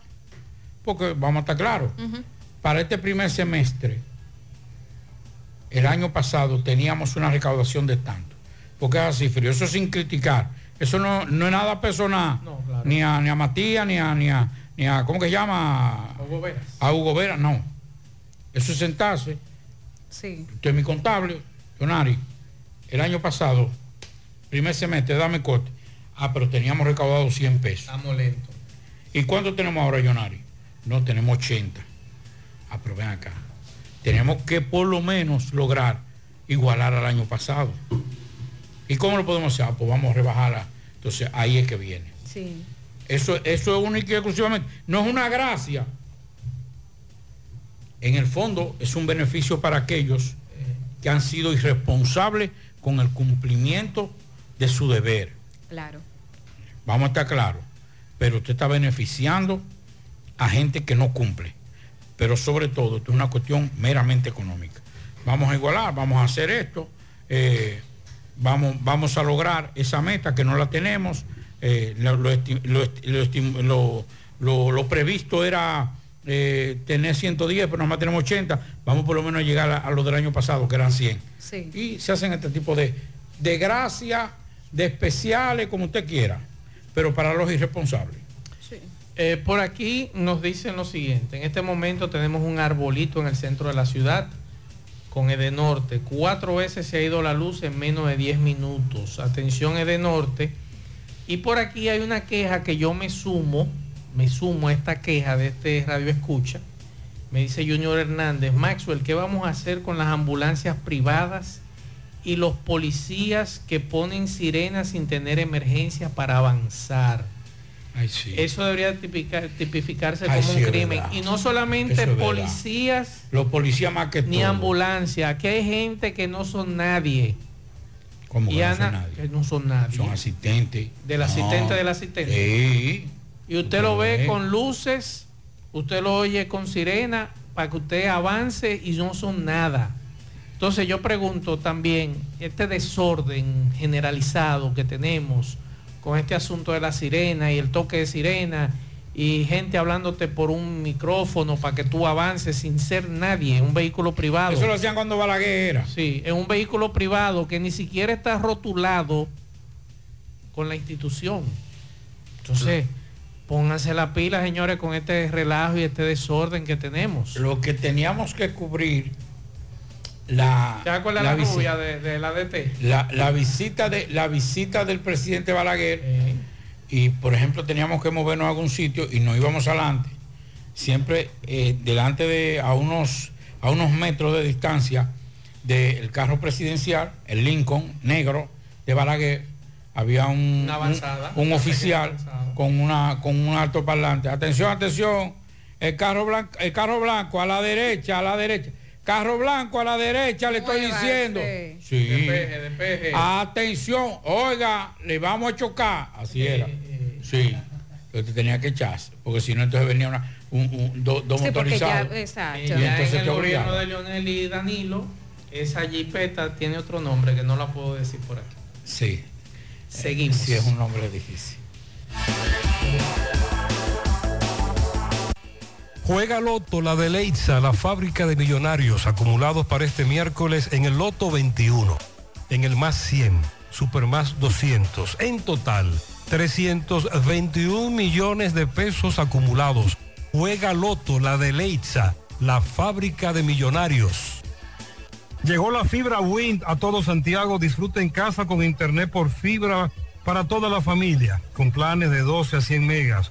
porque vamos a estar claros, para este primer semestre, el año pasado teníamos una recaudación de tanto. Porque es así, frío, eso sin criticar. Eso no, no es nada personal. No, claro. Ni a, ni a Matías, ni a, ni a, ni a- ¿cómo que se llama? Hugo Veras. A Hugo Vera, no. Eso es sentarse. Sí. Usted es mi contable, Jonari. El año pasado, primer semestre, dame corte. Ah, pero teníamos recaudado 100 pesos. Estamos lentos. ¿Y cuánto tenemos ahora, Jonari? No, tenemos 80. Ah, pero ven acá. Tenemos que por lo menos lograr igualar al año pasado. ¿Y cómo lo podemos hacer? Ah, pues vamos a rebajarla. Entonces ahí es que viene. Sí. Eso, eso es único y exclusivamente. No es una gracia. En el fondo es un beneficio para aquellos que han sido irresponsables con el cumplimiento de su deber. Claro. Vamos a estar claros. Pero usted está beneficiando a gente que no cumple. Pero sobre todo, esto es una cuestión meramente económica. Vamos a igualar, vamos a hacer esto, eh, vamos, vamos a lograr esa meta que no la tenemos. Eh, lo, lo lo lo previsto era eh, tener 110, pero nomás tenemos 80. Vamos por lo menos a llegar a, a lo del año pasado, que eran 100 Sí. y se hacen este tipo de, de gracias, de especiales, como usted quiera, pero para los irresponsables. Eh, por aquí nos dicen lo siguiente. En este momento tenemos un arbolito en el centro de la ciudad con Edenorte. Cuatro veces se ha ido la luz en menos de 10 minutos. Atención Edenorte. Y por aquí hay una queja que yo me sumo, me sumo a esta queja de este radio escucha. Me dice Junior Hernández, Maxwell, ¿qué vamos a hacer con las ambulancias privadas y los policías que ponen sirenas sin tener emergencia para avanzar? Ay, sí. Eso debería tipificar- tipificarse Ay, como sí, un crimen. verdad. Y no solamente Eso policías Los policías más que ni todo. ambulancia. Aquí hay gente que no son nadie. Como Y que no Ana, son nadie. que no son nadie. Son asistentes. Del No. asistente del asistente. Sí. Y usted lo ve con luces, usted lo oye con sirena para que usted avance y no son nada. Entonces yo pregunto también, este desorden generalizado que tenemos con este asunto de la sirena y el toque de sirena y gente hablándote por un micrófono para que tú avances sin ser nadie, en un vehículo privado. Eso lo hacían cuando Balaguer era. Sí, en un vehículo privado que ni siquiera está rotulado con la institución. Entonces, pónganse la pila, señores, con este relajo y este desorden que tenemos. Lo que teníamos que cubrir la, ¿Te acuerdas la la, visi- rubia de, de la DT? la, la visita de la visita del presidente Balaguer y por ejemplo teníamos que movernos a algún sitio y no íbamos adelante siempre eh, delante de a unos a unos metros de distancia del carro presidencial el Lincoln negro de Balaguer había un, avanzada. un, oficial con una con un alto parlante atención atención el carro blanco el carro blanco a la derecha a la derecha carro blanco a la derecha le estoy diciendo sí Despeje, despeje. Atención, oiga, le vamos a chocar. Así era. Sí. Pero te tenía que echarse, porque si no entonces venía una, un, un- do- dos Sí, ya, motorizados. exacto. Y ya entonces en el te gobierno de Leonel y Danilo, esa jipeta tiene otro nombre que no la puedo decir por aquí. Sí. Seguimos. Sí, es un nombre difícil. Juega Loto, la de Leitza, la fábrica de millonarios acumulados para este miércoles en el Loto 21, en el más 100, Super más 200, en total 321 millones de pesos acumulados. Juega Loto, la de Leitza, la fábrica de millonarios. Llegó la fibra Wind a todo Santiago. Disfruta en casa con internet por fibra para toda la familia, con planes de 12 a 100 megas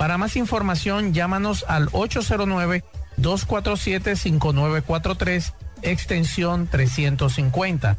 Para más información llámanos al 809-247-5943 extensión 350.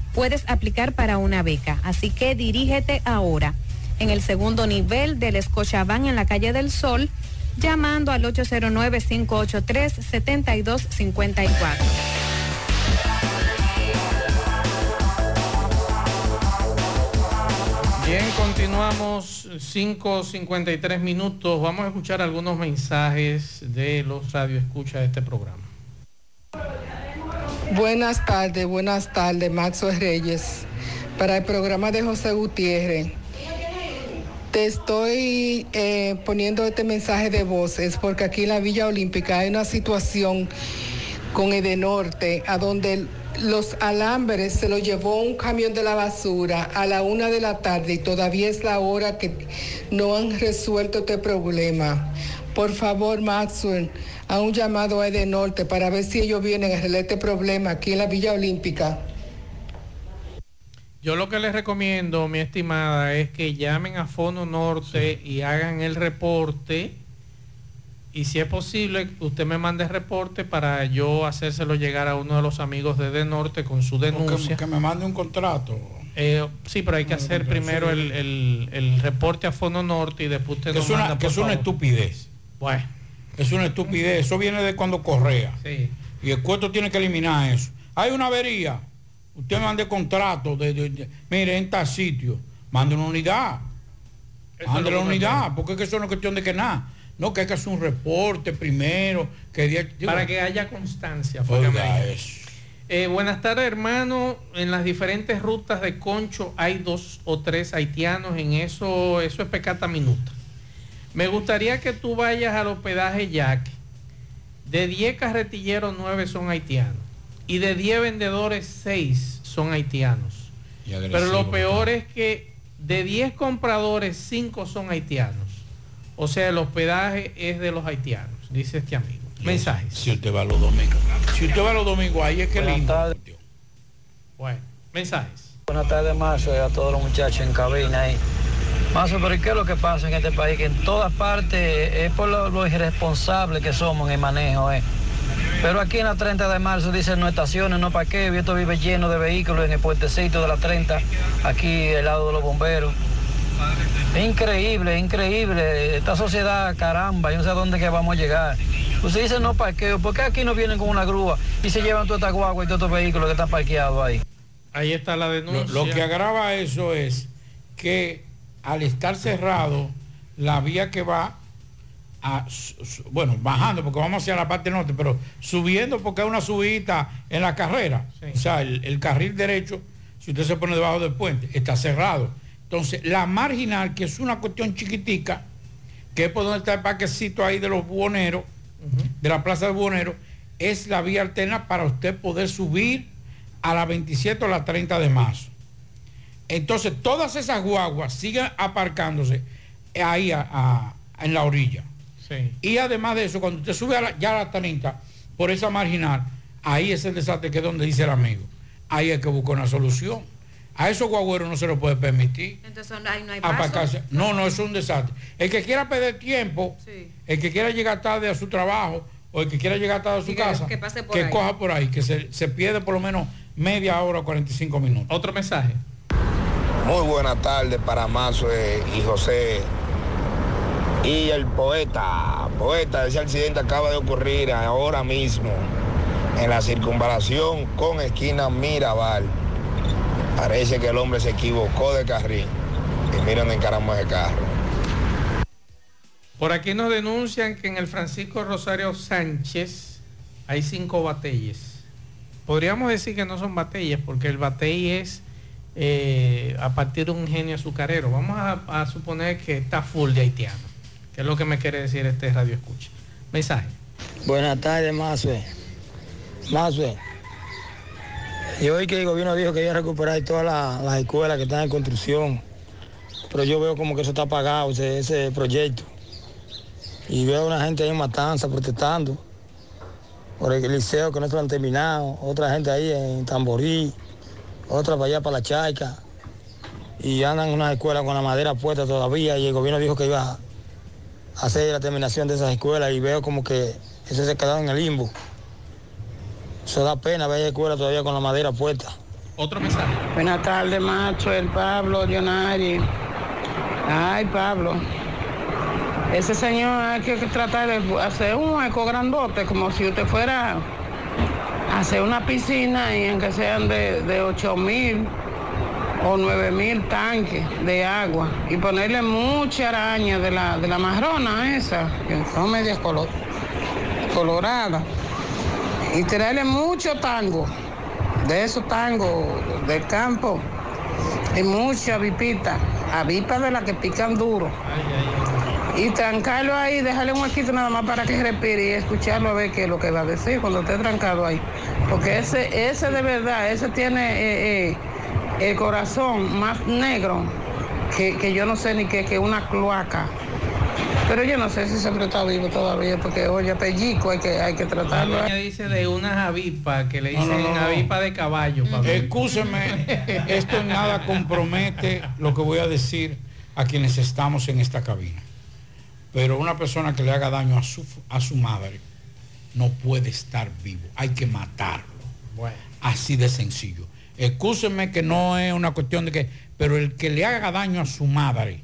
puedes aplicar para una beca. Así que dirígete ahora en el segundo nivel del Scotiabank en la calle del Sol, llamando al 809-583-7254. Bien, continuamos 5.53 minutos. Vamos a escuchar algunos mensajes de los radioescuchas de este programa. Buenas tardes, buenas tardes, Maxo Reyes. Para el programa de José Gutiérrez, te estoy eh, poniendo este mensaje de voz, es porque aquí en la Villa Olímpica hay una situación con Edenorte, a donde los alambres se los llevó un camión de la basura a la una de la tarde y todavía es la hora que no han resuelto este problema. Por favor, Maxwell, a un llamado a Edenorte para ver si ellos vienen a arreglar este problema aquí en la Villa Olímpica. Yo lo que les recomiendo, mi estimada, es que llamen a Fono Norte y hagan el reporte. Y si es posible, usted me mande el reporte para yo hacérselo llegar a uno de los amigos de De Norte con su denuncia. Que, me mande un contrato. Eh, sí, pero hay que hacer primero el, el- el reporte a Fono Norte y después usted Que nos es una, manda, que por es una favor. estupidez. Bueno. Es una estupidez. Eso viene de cuando correa. Sí. Y el cuerpo tiene que eliminar eso. Hay una avería. Usted mande contrato. De, de- de- mire, en tal sitio. Mande una unidad. Mande la unidad. Porque es que eso no es cuestión de que nada. No, que hay que hacer un reporte primero. Que día- Para que haya constancia. Eh, buenas tardes, hermano. En las diferentes rutas de Concho hay dos o tres haitianos. En eso, eso es pecata minuta. Me gustaría que tú vayas al hospedaje Yaque. De 10 carretilleros, 9 son haitianos. Y de 10 vendedores, 6 son haitianos. Pero lo peor es que de 10 compradores, 5 son haitianos. O sea, el hospedaje es de los haitianos, dice este amigo. Mensajes. Si usted va los domingos. Si usted va los domingos, ahí es que Buenas lindo. tardes. Bueno, mensajes. Buenas tardes, Marzo, y a todos los muchachos en cabina ahí. Marzo, pero ¿y qué es lo que pasa en este país? Que en todas partes es por lo, lo irresponsables que somos en el manejo, ¿eh? Pero aquí en la 30 de marzo dicen no estaciones, no parqueo, y esto vive lleno de vehículos en el puentecito de la 30, aquí al lado de los bomberos. Es increíble, es increíble. Esta sociedad, caramba, yo no sé a dónde que vamos a llegar. Usted dice no parqueo, ¿por qué aquí no vienen con una grúa y se llevan toda esta guagua y todos estos vehículos que están parqueados ahí? Ahí está la Lo, denuncia. lo que agrava eso es que al estar cerrado, la vía que va a, bueno, bajando, porque vamos hacia la parte norte, pero subiendo porque hay una subida en la carrera. O sea, el, el carril derecho, si usted se pone debajo del puente, está cerrado. Entonces, la marginal, que es una cuestión chiquitica, que es por donde está el parquecito ahí de los buhoneros, de la plaza de buhoneros, es la vía alterna para usted poder subir a la 27 o la 30 de marzo. Entonces, todas esas guaguas siguen aparcándose ahí a- a- en la orilla. Sí. Y además de eso, cuando usted sube a la, ya a la 30, por esa marginal, ahí es el desastre que es donde dice el amigo. Ahí hay que buscar una solución. A esos guagüeros no se lo puede permitir. Entonces ahí no hay paso. Aparcarse. No, no, es un desastre. El que quiera perder tiempo, Sí. el que quiera llegar tarde a su trabajo o el que quiera llegar tarde a su Y que- casa, que pase por ahí. coja por ahí, que se, se pierde por lo menos media hora o 45 minutos. Otro mensaje. Muy buena tarde para Mazo y José. Y el poeta, poeta, ese accidente acaba de ocurrir ahora mismo en la circunvalación con esquina Mirabal. Parece que el hombre se equivocó de carril. Y miren en ese carro. Por aquí nos denuncian que en el Francisco Rosario Sánchez hay cinco batalles. Podríamos decir que no son batallas porque el batey es eh, a partir de un ingenio azucarero. Vamos a, suponer que está full de haitiano, que es lo que me quiere decir este radio escucha. Mensaje. Buenas tardes, Mazue. Mazue. Y hoy que el gobierno dijo que iba a recuperar todas las, las escuelas que están en construcción, pero yo veo como que eso está apagado, ese, ese proyecto. Y veo a una gente ahí en Matanza protestando por el liceo que no están terminado, otra gente ahí en Tamborí, otra para allá para la Chaica. Y andan en unas escuelas con la madera puesta todavía y el gobierno dijo que iba a hacer la terminación de esas escuelas y veo como que eso se quedado en el limbo. Eso da pena ver escuelas todavía con la madera puesta. Otro mensaje. Buenas tardes, macho, el Pablo Dionari. Ay, Pablo. Ese señor hay que tratar de hacer un eco grandote, como si usted fuera hacer una piscina y aunque sean de, de 8 mil o 9 mil tanques de agua y ponerle mucha araña de la, de la marrona esa, que son medias color, coloradas, y tirarle mucho tango, de esos tangos del campo, y mucha avipita, avipa de las que pican duro. Y trancarlo ahí, dejarle un huequito nada más para que respire y escucharlo a ver qué es lo que va a decir cuando esté trancado ahí. Porque ese, ese de verdad, ese tiene eh, eh, el corazón más negro que, que yo no sé ni qué, que una cloaca. Pero yo no sé si siempre está vivo todavía, porque oye, pellico hay que, hay que tratarlo. Ella dice de unas avispas que le dicen no, no, no. avispa de caballo. Pablo. Escúcheme, esto en nada compromete lo que voy a decir a quienes estamos en esta cabina. Pero una persona que le haga daño a su, a su madre no puede estar vivo. Hay que matarlo. Bueno. Así de sencillo. Escúcheme que no es una cuestión de que, pero el que le haga daño a su madre,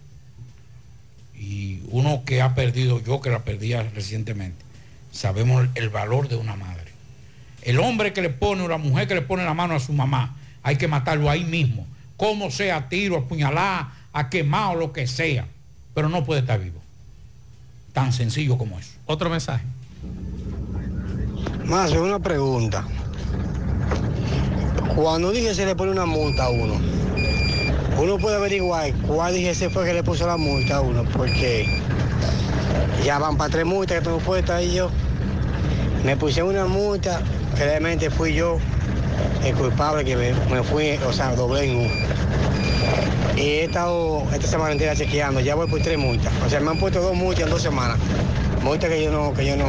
y uno que ha perdido, yo que la perdía recientemente, sabemos el valor de una madre. El hombre que le pone o la mujer que le pone la mano a su mamá, hay que matarlo ahí mismo. Como sea, a tiro, a puñalar, a quemar o lo que sea. Pero no puede estar vivo. Tan sencillo como eso. Otro mensaje. Más, una pregunta. Cuando dije se le pone una multa a uno, uno puede averiguar cuál dije se fue que le puso la multa a uno, porque ya van para tres multas que tengo puestas ahí yo. Me puse una multa, realmente fui yo el culpable que me, me fui, o sea, doblé en uno. Y he estado esta semana entera chequeando, ya voy por tres multas. O sea, me han puesto dos multas en dos semanas. Multas que yo no, que yo no,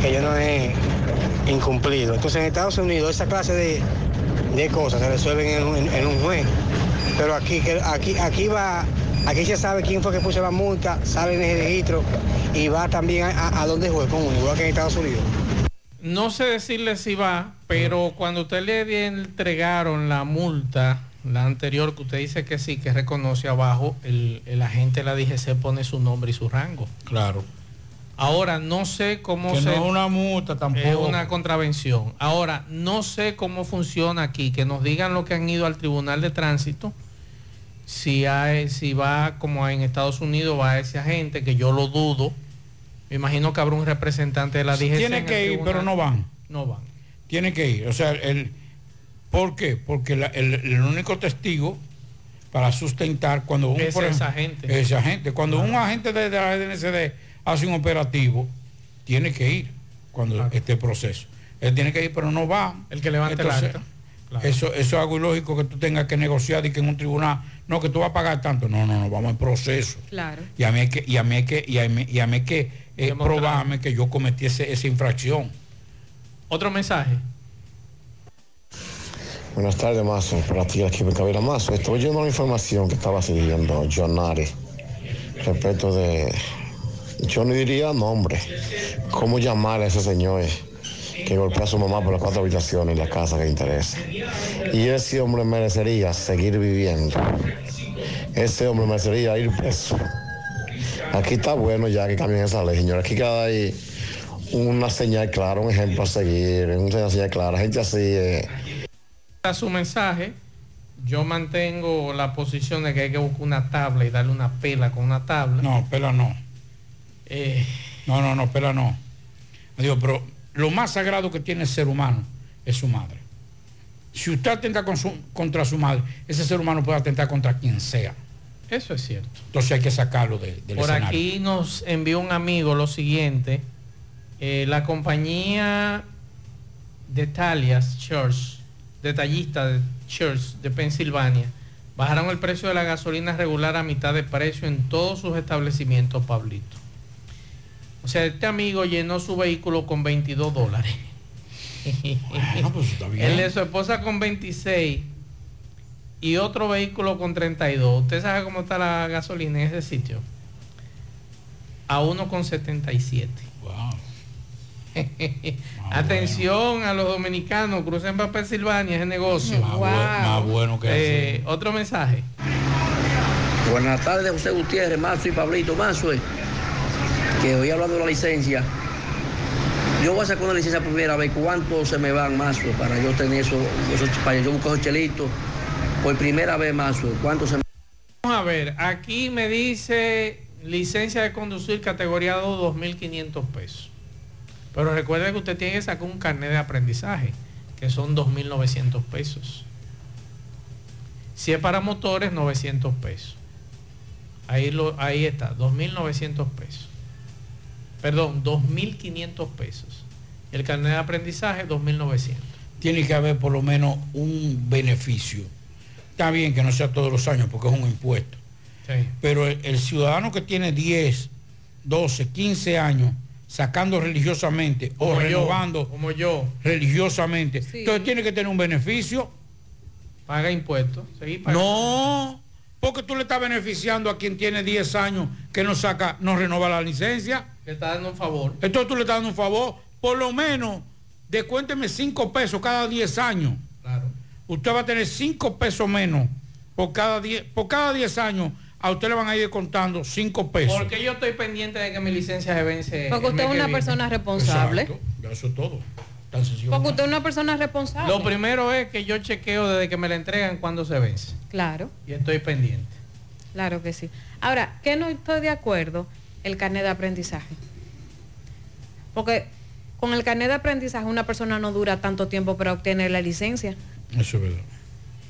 que yo no he incumplido. Entonces en Estados Unidos esa clase de, de cosas se resuelven en, un- en- un juez. Pero aquí, aquí, aquí va, aquí se sabe quién fue que puso la multa, sale en el registro y va también a, a, a donde juez con uno, igual que en Estados Unidos. No sé decirle si va, pero cuando usted le entregaron la multa, la anterior, que usted dice que sí, que reconoce abajo, el, el agente de la DGC pone su nombre y su rango. Claro. Ahora, no sé cómo Que se... no es una multa tampoco. Es una contravención. Ahora, no sé cómo funciona aquí, que nos digan lo que han ido al Tribunal de Tránsito, si, hay, si va como en Estados Unidos, va ese agente, que yo lo dudo. Me imagino que habrá un representante de la DGC. en Tiene que ir, tribunal. pero no van. No van. Tiene que ir. O sea, el, ¿por qué? Porque la- el, el único testigo para sustentar cuando un es ejemplo, agente. ese agente. Cuando un agente de, de la DNCD hace un operativo, tiene que ir cuando esté proceso. Él tiene que ir, pero no va. El que levante el acta. Eso, eso es algo ilógico que tú tengas que negociar y que en un tribunal, no, que tú vas a pagar tanto. No, no, no, vamos en proceso. Claro. Y a mí hay que, y a mí hay que, y a mí, y a mí hay que eh, probarme que yo cometí ese- esa infracción. Otro mensaje. Buenas tardes, Mazo. Para ti, aquí en Cabina Mazo. Estoy oyendo una información que estaba siguiendo John Nari respecto de. Yo no diría nombre. ¿Cómo llamar a ese señor que golpea a su mamá por las cuatro habitaciones y la casa que interesa? Y ese hombre merecería seguir viviendo. Ese hombre merecería ir preso. Aquí está bueno ya que cambien esa ley, señor. Aquí cada hay una señal clara, un ejemplo a seguir, una señal clara. Gente así. eh, A su mensaje, yo mantengo la posición de que hay que buscar una tabla y darle una pela con una tabla. No, pela no. Eh, No, no, no, pela no. Digo, pero lo más sagrado que tiene el ser humano es su madre. Si usted atenta con su- contra su madre, ese ser humano puede atentar contra quien sea. Eso es cierto. Entonces hay que sacarlo de- del Por escenario. aquí nos envió un amigo lo siguiente. Eh, la compañía Detalias Church, detallista de Church de Pensilvania, bajaron el precio de la gasolina regular a mitad de precio en todos sus establecimientos, Pablito. O sea, este amigo llenó su vehículo con 22 dólares. pues *laughs* bien. El de su esposa con 26 y otro vehículo con 32. ¿Usted sabe cómo está la gasolina en ese sitio? A 1,77. Atención a los dominicanos, crucen para Pensilvania, ese negocio. Más bue- más bueno que Eh, Otro mensaje. Buenas tardes, José Gutiérrez, Mazo y Pablito. Mazo, que hoy hablando de la licencia. Yo voy a sacar una licencia primera vez. ¿Cuánto se me van, Mazo, para yo tener eso, para yo buscar chelitos? Por primera vez, Mazo, ¿cuánto se me Vamos a ver, aquí me dice licencia de conducir categoría 2, 2.500 pesos. Pero recuerde que usted tiene que sacar un carnet de aprendizaje, que son 2.900 pesos. Si es para motores, 900 pesos. Ahí, lo, ahí está, 2.900 pesos. Perdón, 2.500 pesos. El carnet de aprendizaje, 2.900. Tiene que haber por lo menos un beneficio. Está bien que no sea todos los años porque es un impuesto. Sí. Pero el, el ciudadano que tiene 10, 12, 15 años sacando religiosamente o yo, renovando como yo. religiosamente, Sí. entonces tiene que tener un beneficio. Paga impuestos. No, porque tú le estás beneficiando a quien tiene 10 años que no saca, no renova la licencia. Le está dando un favor. Entonces tú le estás dando un favor, por lo menos descuénteme 5 pesos cada 10 años. Claro. Usted va a tener 5 pesos menos por cada 10, por cada 10 años. A usted le van a ir contando 5 pesos. Porque yo estoy pendiente de que mi licencia se vence. Porque el usted es que una viene. persona responsable. Exacto, Eso es todo. Tan sencillo. Porque usted es una persona responsable. Lo primero es que yo chequeo desde que me la entregan cuando se vence. Claro, Y estoy pendiente. claro que sí. Ahora, ¿qué no estoy de acuerdo? El carnet de aprendizaje. Porque con el carnet de aprendizaje una persona no dura tanto tiempo para obtener la licencia. Eso es verdad.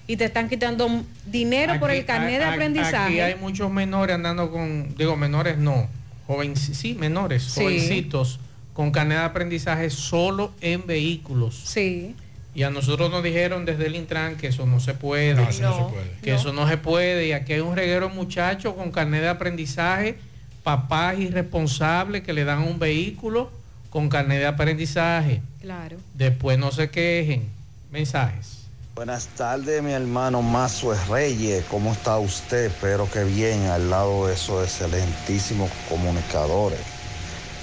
Y te están quitando dinero por el carnet de aprendizaje. Aquí hay muchos menores andando con, digo, menores no, joven, sí, menores, Sí. jovencitos con carnet de aprendizaje solo en vehículos. Sí. Y a nosotros nos dijeron desde el Intran que eso no se puede. No, eso no se puede. Que eso no se puede. Y aquí hay un reguero de muchachos con carnet de aprendizaje, papás irresponsables que le dan un vehículo con carnet de aprendizaje. Claro. Después no se quejen. Mensajes. Buenas tardes, mi hermano Mazo Reyes. ¿Cómo está usted? Espero que bien, al lado de esos excelentísimos comunicadores.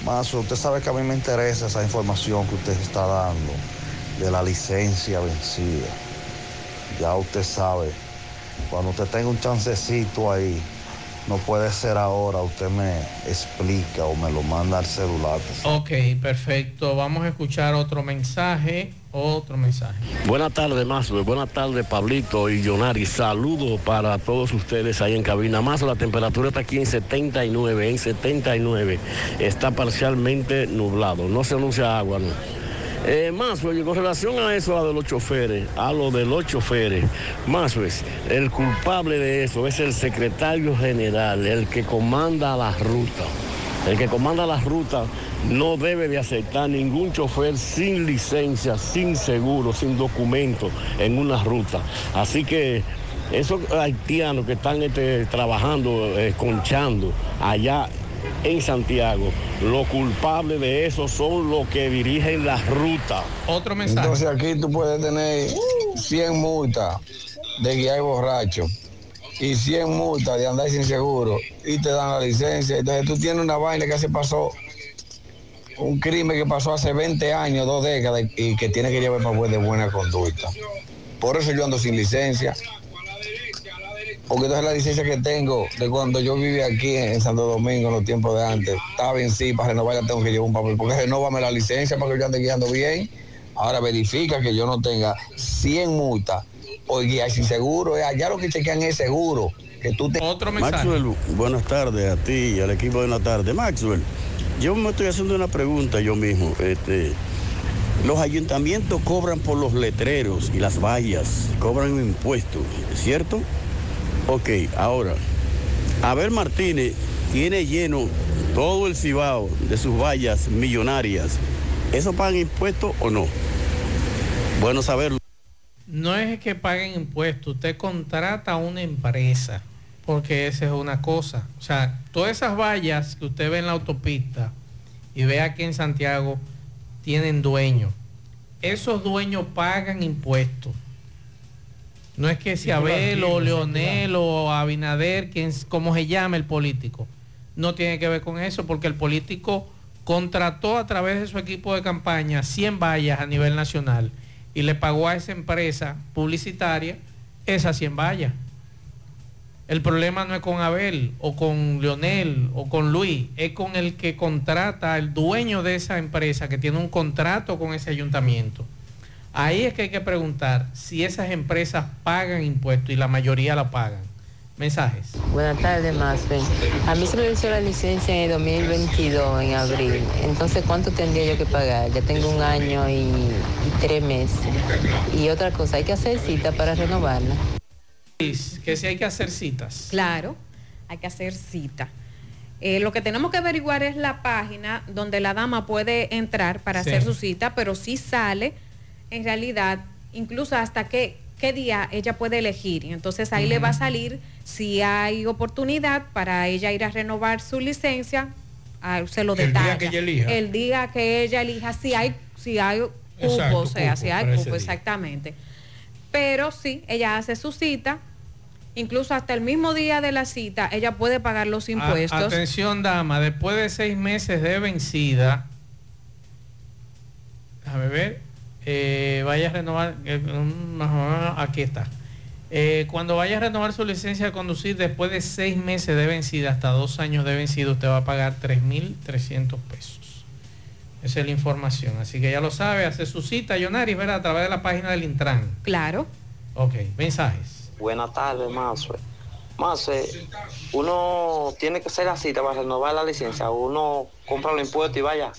Mazo, usted sabe que a mí me interesa esa información que usted está dando de la licencia vencida. Ya usted sabe, cuando usted tenga un chancecito ahí, no puede ser ahora, usted me explica o me lo manda al celular. Ok, perfecto. Vamos a escuchar otro mensaje. Otro mensaje. Buenas tardes, Mazo. Buenas tardes, Pablito y Yonari. Saludos para todos ustedes ahí en cabina. Más la temperatura está aquí en 79, en 79. Está parcialmente nublado. No se anuncia agua, ¿no? Eh, con relación a eso, a de los choferes, a lo de los choferes, pues, el culpable de eso es el secretario general, el que comanda la ruta. El que comanda la ruta no debe de aceptar ningún chofer sin licencia, sin seguro, sin documento en una ruta. Así que esos haitianos que están este, trabajando, eh, conchando allá en Santiago, los culpables de eso son los que dirigen la ruta. Otro Entonces aquí tú puedes tener 100 multas de guiar borracho y 100 multas de andar sin seguro y te dan la licencia. Entonces tú tienes una vaina que se pasó, un crimen que pasó hace 20 años, dos décadas y que tiene que llevar para de buena conducta. Por eso yo ando sin licencia. Porque entonces la licencia que tengo de cuando yo vivía aquí en Santo Domingo en los tiempos de antes, estaba bien sí, para renovarla tengo que llevar un papel, porque renóvame la licencia para que yo ande guiando bien. Ahora verifica que yo no tenga 100 multas guiar sin seguro. Allá lo que chequean es seguro. Que tú te... Otro Maxwell, buenas tardes a ti y al equipo de la tarde. Maxwell, yo me estoy haciendo una pregunta yo mismo. Este, Los ayuntamientos cobran por los letreros y las vallas, cobran impuestos, ¿cierto? Ok, ahora, Abel Martínez tiene lleno todo el Cibao de sus vallas millonarias. ¿Eso pagan impuestos o no? Bueno saberlo. No es que paguen impuestos, usted contrata a una empresa, porque esa es una cosa. O sea, todas esas vallas que usted ve en la autopista y ve aquí en Santiago, tienen dueños. Esos dueños pagan impuestos. No es que si o Leonel o Abinader, quien, como se llama el político, no tiene que ver con eso, porque el político contrató a través de su equipo de campaña 100 vallas a nivel nacional y le pagó a esa empresa publicitaria esas 100 vallas. El problema no es con Abel o con Leonel o con Luis, es con el que contrata, el dueño de esa empresa que tiene un contrato con ese ayuntamiento. Ahí es que hay que preguntar si esas empresas pagan impuestos y la mayoría la pagan. Mensajes. Buenas tardes, Masfen. A mí se me venció la licencia en el 2022, en abril. Entonces, ¿cuánto tendría yo que pagar? Ya tengo un año y, y tres meses. Y otra cosa, hay que hacer cita para renovarla. Que si hay que hacer citas. Claro, hay que hacer cita. Eh, lo que tenemos que averiguar es la página donde la dama puede entrar para Sí. hacer su cita, pero sí sale en realidad incluso hasta qué, qué día ella puede elegir. Y entonces ahí le va a salir si hay oportunidad para ella ir a renovar su licencia, se lo El día detalla. que ella elija. El día que ella elija, si hay, si hay cupo, Exacto, o sea, cupo si hay cupo, exactamente. Pero sí, ella hace su cita, incluso hasta el mismo día de la cita, ella puede pagar los A- impuestos. atención, dama, después de seis meses de vencida, déjame ver, eh, vaya a renovar, eh, aquí está. Eh, cuando vaya a renovar su licencia de conducir después de seis meses de vencida, hasta dos años de vencida, usted va a pagar 3.300 pesos. Esa es la información. Así que ya lo sabe, hace su cita, Yonaris, ¿verdad? A través de la página del Intran. Claro. Ok, mensajes. Buenas tardes, Mazue. Mazue, uno tiene que hacer la cita para renovar la licencia. Uno compra los impuestos y vaya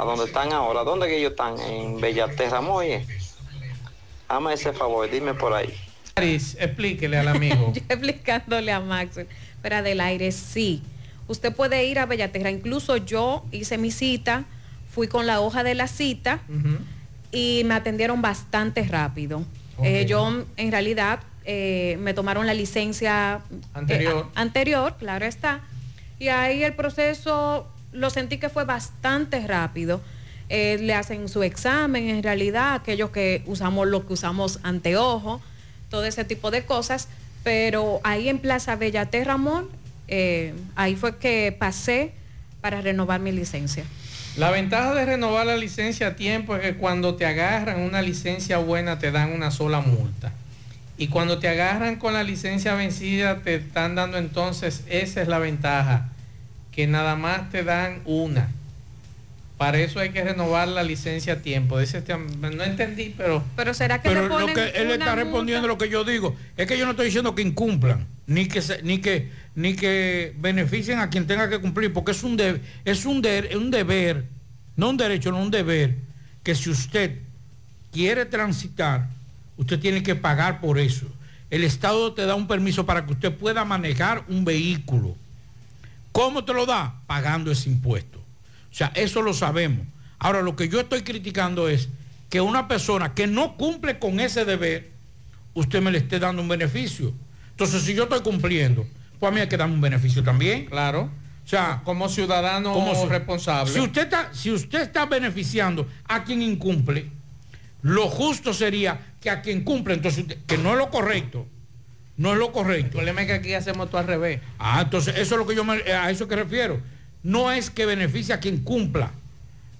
a donde están ahora. ¿Dónde que ellos están? En Bellaterra, Moye. Hazme ese favor, dime por ahí. Yonaris, explíquele al amigo. *laughs* Yo explicándole a Max, pero del aire sí. Usted puede ir a Bellaterra. Incluso yo hice mi cita, fui con la hoja de la cita y me atendieron bastante rápido. Eh, yo en realidad eh, me tomaron la licencia eh, Anterior. a- anterior, claro está. Y ahí el proceso lo sentí que fue bastante rápido. Eh, le hacen su examen en realidad, aquellos que usamos lo que usamos anteojo, todo ese tipo de cosas. Pero ahí en Plaza Bellate Ramón, eh, ahí fue que pasé para renovar mi licencia. La ventaja de renovar la licencia a tiempo es que cuando te agarran una licencia buena te dan una sola multa. Y cuando te agarran con la licencia vencida te están dando entonces, esa es la ventaja, que nada más te dan una. Para eso hay que renovar la licencia a tiempo. Dice este am- no entendí, pero... Pero será que Pero le lo ponen que él una está respondiendo lo que yo digo es que yo no estoy diciendo que incumplan, ni que se- ni que ni que beneficien a quien tenga que cumplir, porque es un de- es un, de- un deber, no un derecho, no un deber, que si usted quiere transitar, usted tiene que pagar por eso. El Estado te da un permiso para que usted pueda manejar un vehículo. ¿Cómo te lo da? Pagando ese impuesto. O sea, eso lo sabemos. Ahora, lo que yo estoy criticando es que una persona que no cumple con ese deber, usted me le esté dando un beneficio. Entonces, si yo estoy cumpliendo, pues a mí hay que darme un beneficio también. Claro. O sea, como ciudadano si- responsable. Si usted, está, si usted está beneficiando a quien incumple, lo justo sería que a quien cumple, entonces, usted- que no es lo correcto, no es lo correcto. El problema es que aquí hacemos todo al revés. Ah, entonces eso es lo que yo me, a eso que refiero. No es que beneficie a quien cumpla.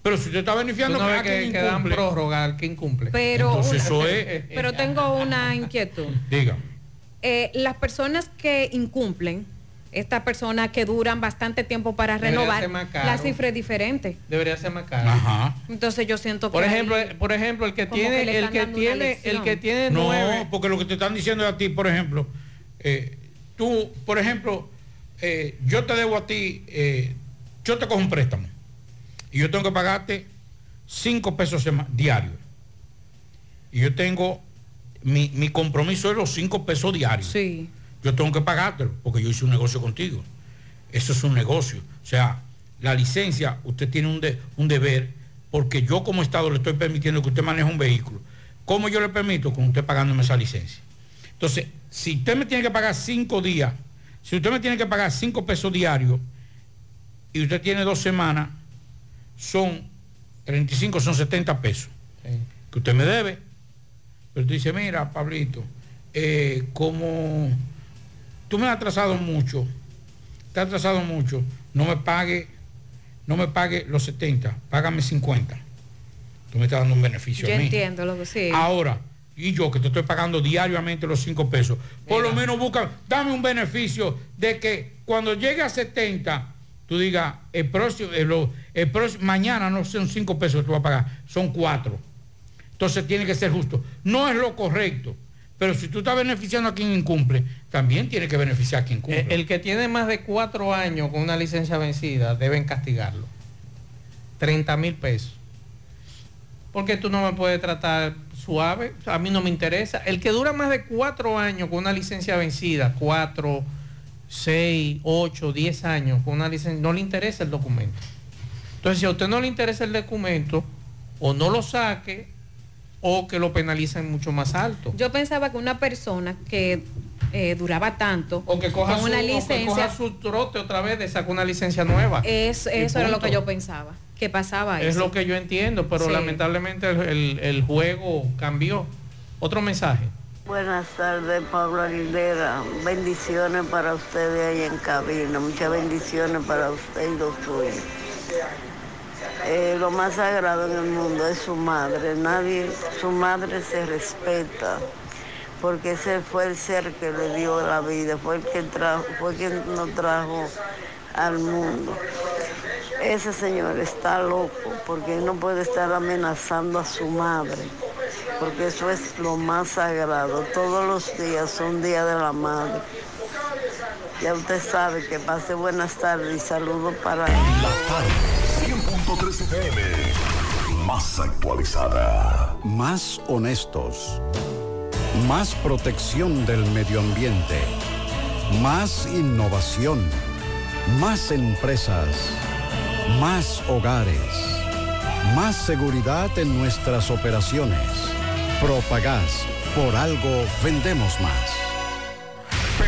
Pero si usted está beneficiando no a quien que, que dan prórroga al que incumple. Pero, Entonces eso es. pero tengo una inquietud. *laughs* Diga. Eh, las personas que incumplen, estas personas que duran bastante tiempo para renovar, la cifra es diferente. Debería ser más caro. Entonces yo siento Por que ejemplo, por ejemplo, el que tiene, el que tiene, el que tiene No, nueve. porque lo que te están diciendo a ti, por ejemplo, eh, tú, por ejemplo, eh, yo te debo a ti, eh, yo te cojo un préstamo y yo tengo que pagarte 5 pesos diarios. Y yo tengo, mi, mi compromiso es los 5 pesos diarios. Sí. Yo tengo que pagártelo porque yo hice un negocio contigo. Eso es un negocio. O sea, la licencia, usted tiene un, de- un deber porque yo como Estado le estoy permitiendo que usted maneje un vehículo. ¿Cómo yo le permito? Con usted pagándome esa licencia. Entonces, si usted me tiene que pagar cinco días, si usted me tiene que pagar cinco pesos diarios y usted tiene dos semanas, son 35, son 70 pesos que usted me debe. Pero tú dices, mira, Pablito, eh, como tú me has atrasado mucho, te has atrasado mucho, no me pague, no me pague los 70, págame 50. Tú me estás dando un beneficio Yo a mí. entiendo lo que sí. Ahora, y yo que te estoy pagando diariamente los 5 pesos, por lo menos busca, dame un beneficio de que cuando llegue a 70, tú digas, el próximo, el, el próximo, mañana no son 5 pesos que tú vas a pagar, son 4. Entonces tiene que ser justo. No es lo correcto, pero si tú estás beneficiando a quien incumple, también tiene que beneficiar a quien cumple. Eh, El que tiene más de cuatro años con una licencia vencida, deben castigarlo. 30 mil pesos. Porque tú no me puedes tratar suave, a mí no me interesa. El que dura más de cuatro años con una licencia vencida, cuatro, seis, ocho, diez años con una licencia, no le interesa el documento. Entonces, si a usted no le interesa el documento, o no lo saque, o que lo penalicen mucho más alto. Yo pensaba que una persona que eh, duraba tanto O que coja, con su, una o que licencia, coja su trote otra vez de sacar una licencia nueva. es, eso era lo que yo pensaba, que pasaba Es eso. lo que yo entiendo, pero Sí. lamentablemente el, el- el juego cambió. Otro mensaje. Buenas tardes, Pablo Aguilera. Bendiciones para ustedes ahí en cabina. Muchas bendiciones para usted y los suyos. Eh, lo más sagrado en el mundo es su madre. Nadie, su madre se respeta. Porque ese fue el ser que le dio la vida, fue el que trajo, fue quien nos trajo al mundo. Ese señor está loco porque no puede estar amenazando a su madre, porque eso es lo más sagrado. Todos los días son Día de la Madre. Ya usted sabe que pase buenas tardes y saludos para... 100.3 FM. Más actualizada. Más honestos. Más protección del medio ambiente. Más innovación. Más empresas. Más hogares. Más seguridad en nuestras operaciones. Propagás. Por algo vendemos más.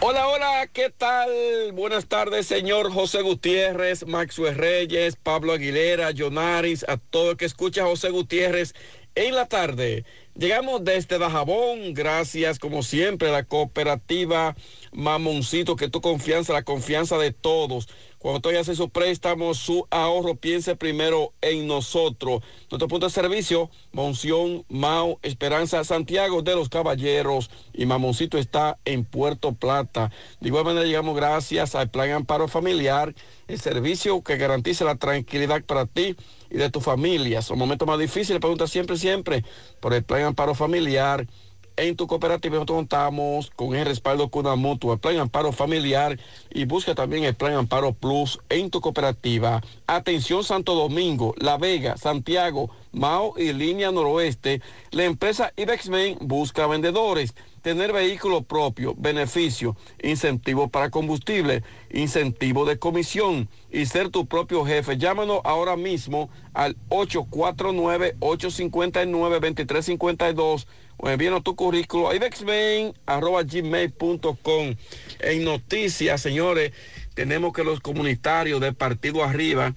Hola, hola, ¿qué tal? Buenas tardes, señor José Gutiérrez, Maxwell Reyes, Pablo Aguilera, Jonaris, a todo el que escucha a José Gutiérrez en la tarde. Llegamos desde Dajabón, gracias como siempre a la cooperativa Mamoncito, que tu confianza, la confianza de todos. Cuando tú hace su préstamo, su ahorro, piense primero en nosotros. Nuestro punto de servicio, Monción, Mau, Esperanza, Santiago de los Caballeros y Mamoncito está en Puerto Plata. De igual manera llegamos gracias al Plan Amparo Familiar, el servicio que garantiza la tranquilidad para ti y de tu familia. Son momentos más difíciles, pregunta siempre, siempre por el Plan Amparo Familiar. En tu cooperativa contamos con el respaldo con una mutua, plan amparo familiar y busca también el plan amparo plus en tu cooperativa. Atención Santo Domingo, La Vega, Santiago, Mao y Línea Noroeste. La empresa Ibexmen busca vendedores. tener vehículo propio, beneficio, incentivo para combustible, incentivo de comisión y ser tu propio jefe. Llámanos ahora mismo al 849-859-2352 o envíanos tu currículo a gmail.com. En noticias, señores, tenemos que los comunitarios del Partido Arriba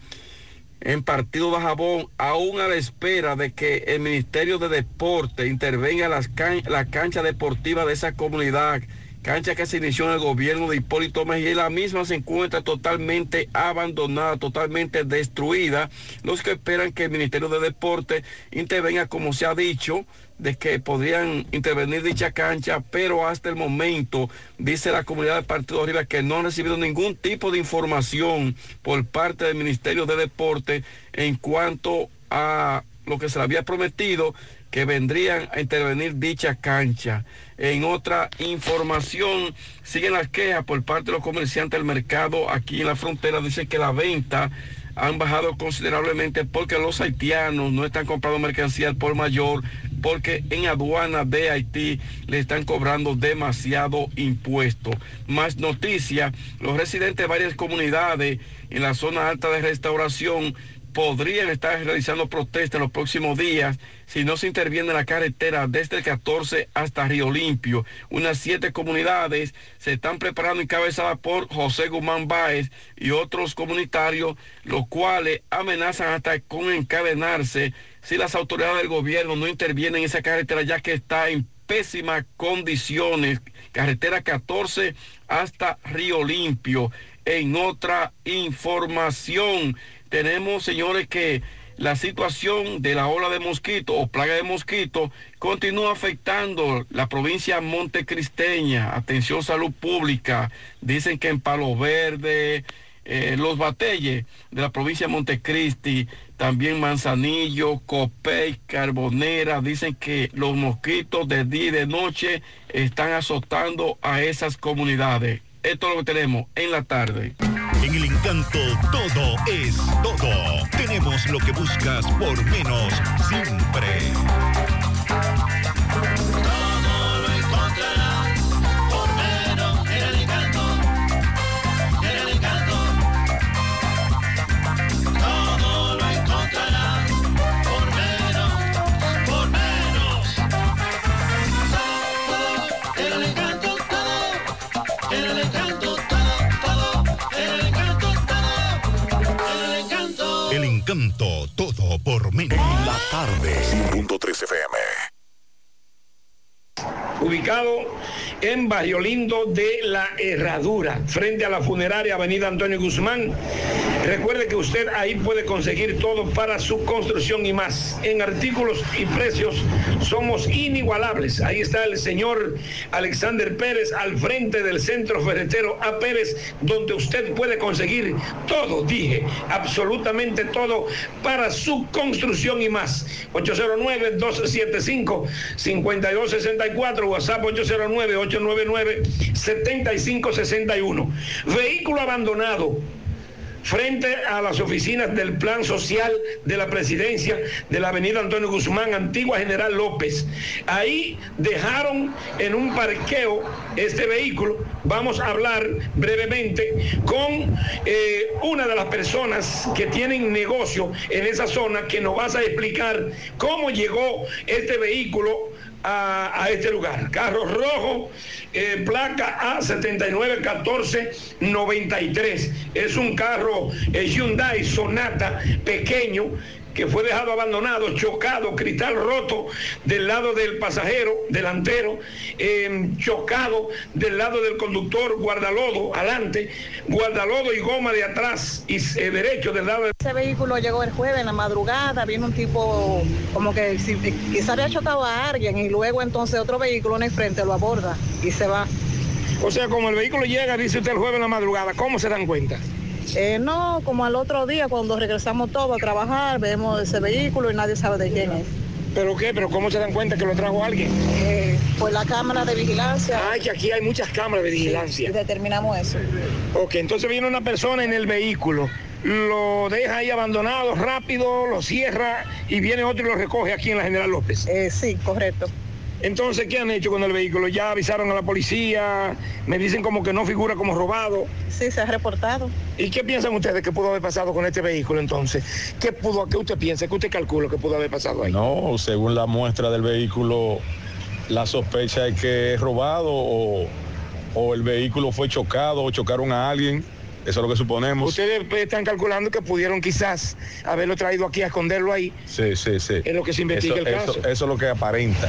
en Partido Bajabón, aún a la espera de que el Ministerio de Deporte intervenga las la cancha deportiva de esa comunidad, cancha que se inició en el gobierno de Hipólito Mejía y la misma se encuentra totalmente abandonada, totalmente destruida. Los que esperan que el Ministerio de Deporte intervenga, como se ha dicho, de que podrían intervenir dicha cancha, pero hasta el momento dice la comunidad del Partido Arriba que no han recibido ningún tipo de información por parte del Ministerio de Deporte en cuanto a lo que se le había prometido que vendrían a intervenir dicha cancha. En otra información, siguen las quejas por parte de los comerciantes del mercado aquí en la frontera. Dicen que la venta han bajado considerablemente porque los haitianos no están comprando mercancía por mayor, porque en aduana de Haití le están cobrando demasiado impuesto. Más noticias, los residentes de varias comunidades en la zona alta de restauración podrían estar realizando protestas en los próximos días si no se interviene en la carretera desde el 14 hasta Río Limpio. Unas siete comunidades se están preparando encabezadas por José Guzmán Báez y otros comunitarios, los cuales amenazan hasta con encadenarse si las autoridades del gobierno no intervienen en esa carretera ya que está en pésimas condiciones. Carretera 14 hasta Río Limpio. En otra información, tenemos, señores, que la situación de la ola de mosquito o plaga de mosquito continúa afectando la provincia montecristeña. Atención salud pública. Dicen que en Palo Verde, eh, los batelles de la provincia de Montecristi, también Manzanillo, Copey, Carbonera, dicen que los mosquitos de día y de noche están azotando a esas comunidades. Esto es lo que tenemos en la tarde. En el encanto todo es todo. Tenemos lo que buscas por menos siempre. Todo por menos. La tarde. 100.3 FM. ubicado en Barrio Lindo de la Herradura, frente a la funeraria Avenida Antonio Guzmán. Recuerde que usted ahí puede conseguir todo para su construcción y más. En artículos y precios somos inigualables. Ahí está el señor Alexander Pérez al frente del centro ferretero A Pérez, donde usted puede conseguir todo, dije, absolutamente todo para su construcción y más. 809-275-5264, WhatsApp 809-899-7561. Vehículo abandonado frente a las oficinas del Plan Social de la Presidencia de la Avenida Antonio Guzmán, antigua General López. Ahí dejaron en un parqueo este vehículo. Vamos a hablar brevemente con eh, una de las personas que tienen negocio en esa zona que nos vas a explicar cómo llegó este vehículo a, este lugar. Carro rojo, eh, placa A791493. Es un carro eh, Hyundai Sonata pequeño que fue dejado abandonado, chocado, cristal roto del lado del pasajero delantero, eh, chocado del lado del conductor, guardalodo adelante, guardalodo y goma de atrás y eh, derecho del lado del... Ese vehículo llegó el jueves en la madrugada, vino un tipo como que si, quizá había chocado a alguien y luego entonces otro vehículo en el frente lo aborda y se va. O sea, como el vehículo llega, dice usted el jueves en la madrugada, ¿cómo se dan cuenta? Eh, no, como al otro día cuando regresamos todos a trabajar, vemos ese vehículo y nadie sabe de quién es. ¿Pero qué? ¿Pero cómo se dan cuenta que lo trajo alguien? Eh, pues la cámara de vigilancia. Ay, que aquí hay muchas cámaras de vigilancia. Sí, determinamos eso. Ok, entonces viene una persona en el vehículo, lo deja ahí abandonado rápido, lo cierra y viene otro y lo recoge aquí en la General López. Eh, sí, correcto. Entonces, ¿qué han hecho con el vehículo? ¿Ya avisaron a la policía? Me dicen como que no figura como robado. Sí, se ha reportado. ¿Y qué piensan ustedes que pudo haber pasado con este vehículo entonces? ¿Qué pudo, qué usted piensa, qué usted calcula que pudo haber pasado ahí? No, según la muestra del vehículo, la sospecha es que es robado o, o el vehículo fue chocado o chocaron a alguien. Eso es lo que suponemos. Ustedes pues, están calculando que pudieron quizás haberlo traído aquí a esconderlo ahí. Sí, sí, sí. Es lo que se investiga Eso- el caso. eso es lo que aparenta.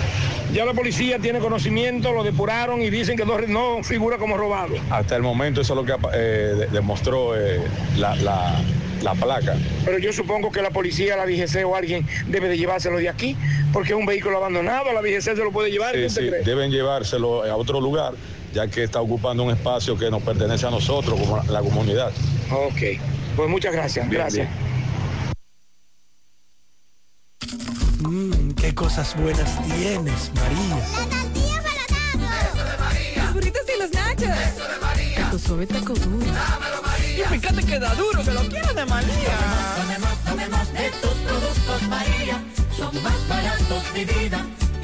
Ya la policía tiene conocimiento, lo depuraron y dicen que no, no figura como robado. Hasta el momento eso es lo que eh, de- demostró eh, la, la- la placa. Pero yo supongo que la policía, la DGC o alguien debe de llevárselo de aquí, porque es un vehículo abandonado, la DGC se lo puede llevar. Sí, ¿qué usted sí, deben llevárselo a otro lugar, ya que está ocupando un espacio que nos pertenece a nosotros como la comunidad. Ok, pues muchas gracias, Bien, gracias. Mmm, qué cosas buenas tienes, María. Los burritos y los nachos. Eso de María. Tu suave taco duro. Dámelo, María. Y fíjate que da duro, que lo quiero de María. Tomemos, tomemos de tus productos María, son más baratos de vida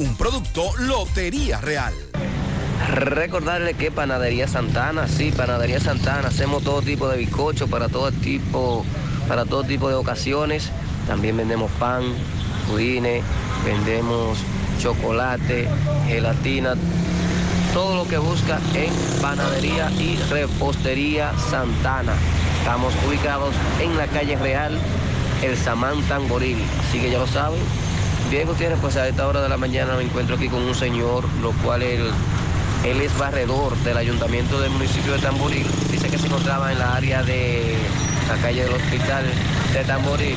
Un producto Lotería Real. Recordarle que Panadería Santana, sí, Panadería Santana, hacemos todo tipo de bizcocho para todo tipo, para todo tipo de ocasiones. También vendemos pan, pudines, vendemos chocolate, gelatina, todo lo que busca en Panadería y Repostería Santana. Estamos ubicados en la calle Real, el Samán Tamboril, así que ya lo saben. Bien, Gutiérrez, pues a esta hora de la mañana me encuentro aquí con un señor, lo cual él, él es barredor del ayuntamiento del municipio de Tamboril. Dice que se encontraba en la área de la calle del hospital de Tamboril.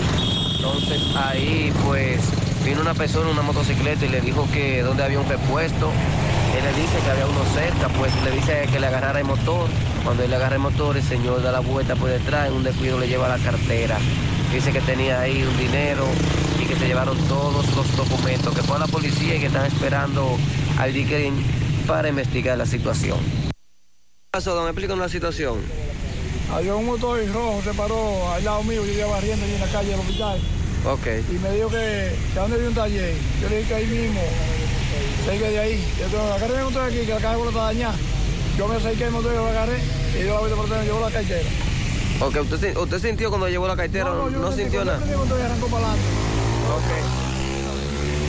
Entonces ahí pues vino una persona, una motocicleta y le dijo que donde había un repuesto. Él le dice que había uno cerca, pues le dice que le agarrara el motor. Cuando él le agarra el motor, el señor da la vuelta por detrás, en un descuido le lleva la cartera. Dice que tenía ahí un dinero y que se llevaron todos los documentos, que fue a la policía y que están esperando al DICRIM para investigar la situación. ¿Qué pasó, don? Explícanos la situación. Había un motor rojo, se paró al lado mío, yo iba barriendo allí en la calle del hospital. Ok. Y me dijo que, a dónde había un taller. Yo le dije que ahí mismo, cerca de ahí. Yo tengo agarré el motor aquí, que la caja está dañada. Yo me acerqué el motor y lo agarré y yo la por dentro, llevó la cartera. Ok, ¿usted, usted sintió cuando llevó la cartera? No, yo sentí, sintió nada. yo arrancó para adelante.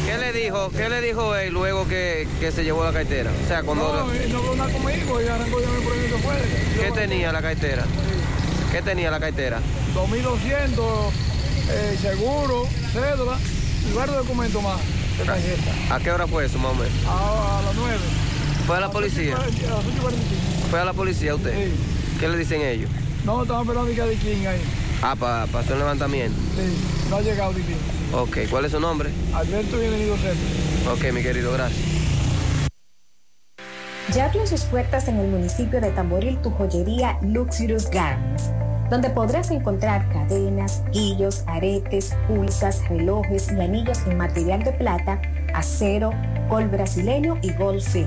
¿Qué le dijo, qué le dijo él luego que, que se llevó la cartera? O sea, cuando... No, y no habló nada conmigo y arrancó me por ahí se fue. ¿Qué tenía la cartera? ¿Qué tenía la cartera? 2200, eh, seguro, cédula y varios documentos más de tarjeta. ¿A qué hora fue eso, más o menos? A, a las 9. ¿Fue a la policía? A las 8:45. ¿Fue a la policía usted? ¿Qué le dicen ellos? No, estamos esperando que de quién ahí. Ah, para hacer un levantamiento. Sí, no ha llegado de quién. Ok, ¿cuál es su nombre? Alberto Bienvenido Centro. Ok, mi querido, gracias. Ya abrió sus puertas en el municipio de Tamboril tu joyería Luxurious Garments, donde podrás encontrar cadenas, guillos, aretes, pulsas, relojes y anillos en material de plata, acero, gol brasileño y gold fit.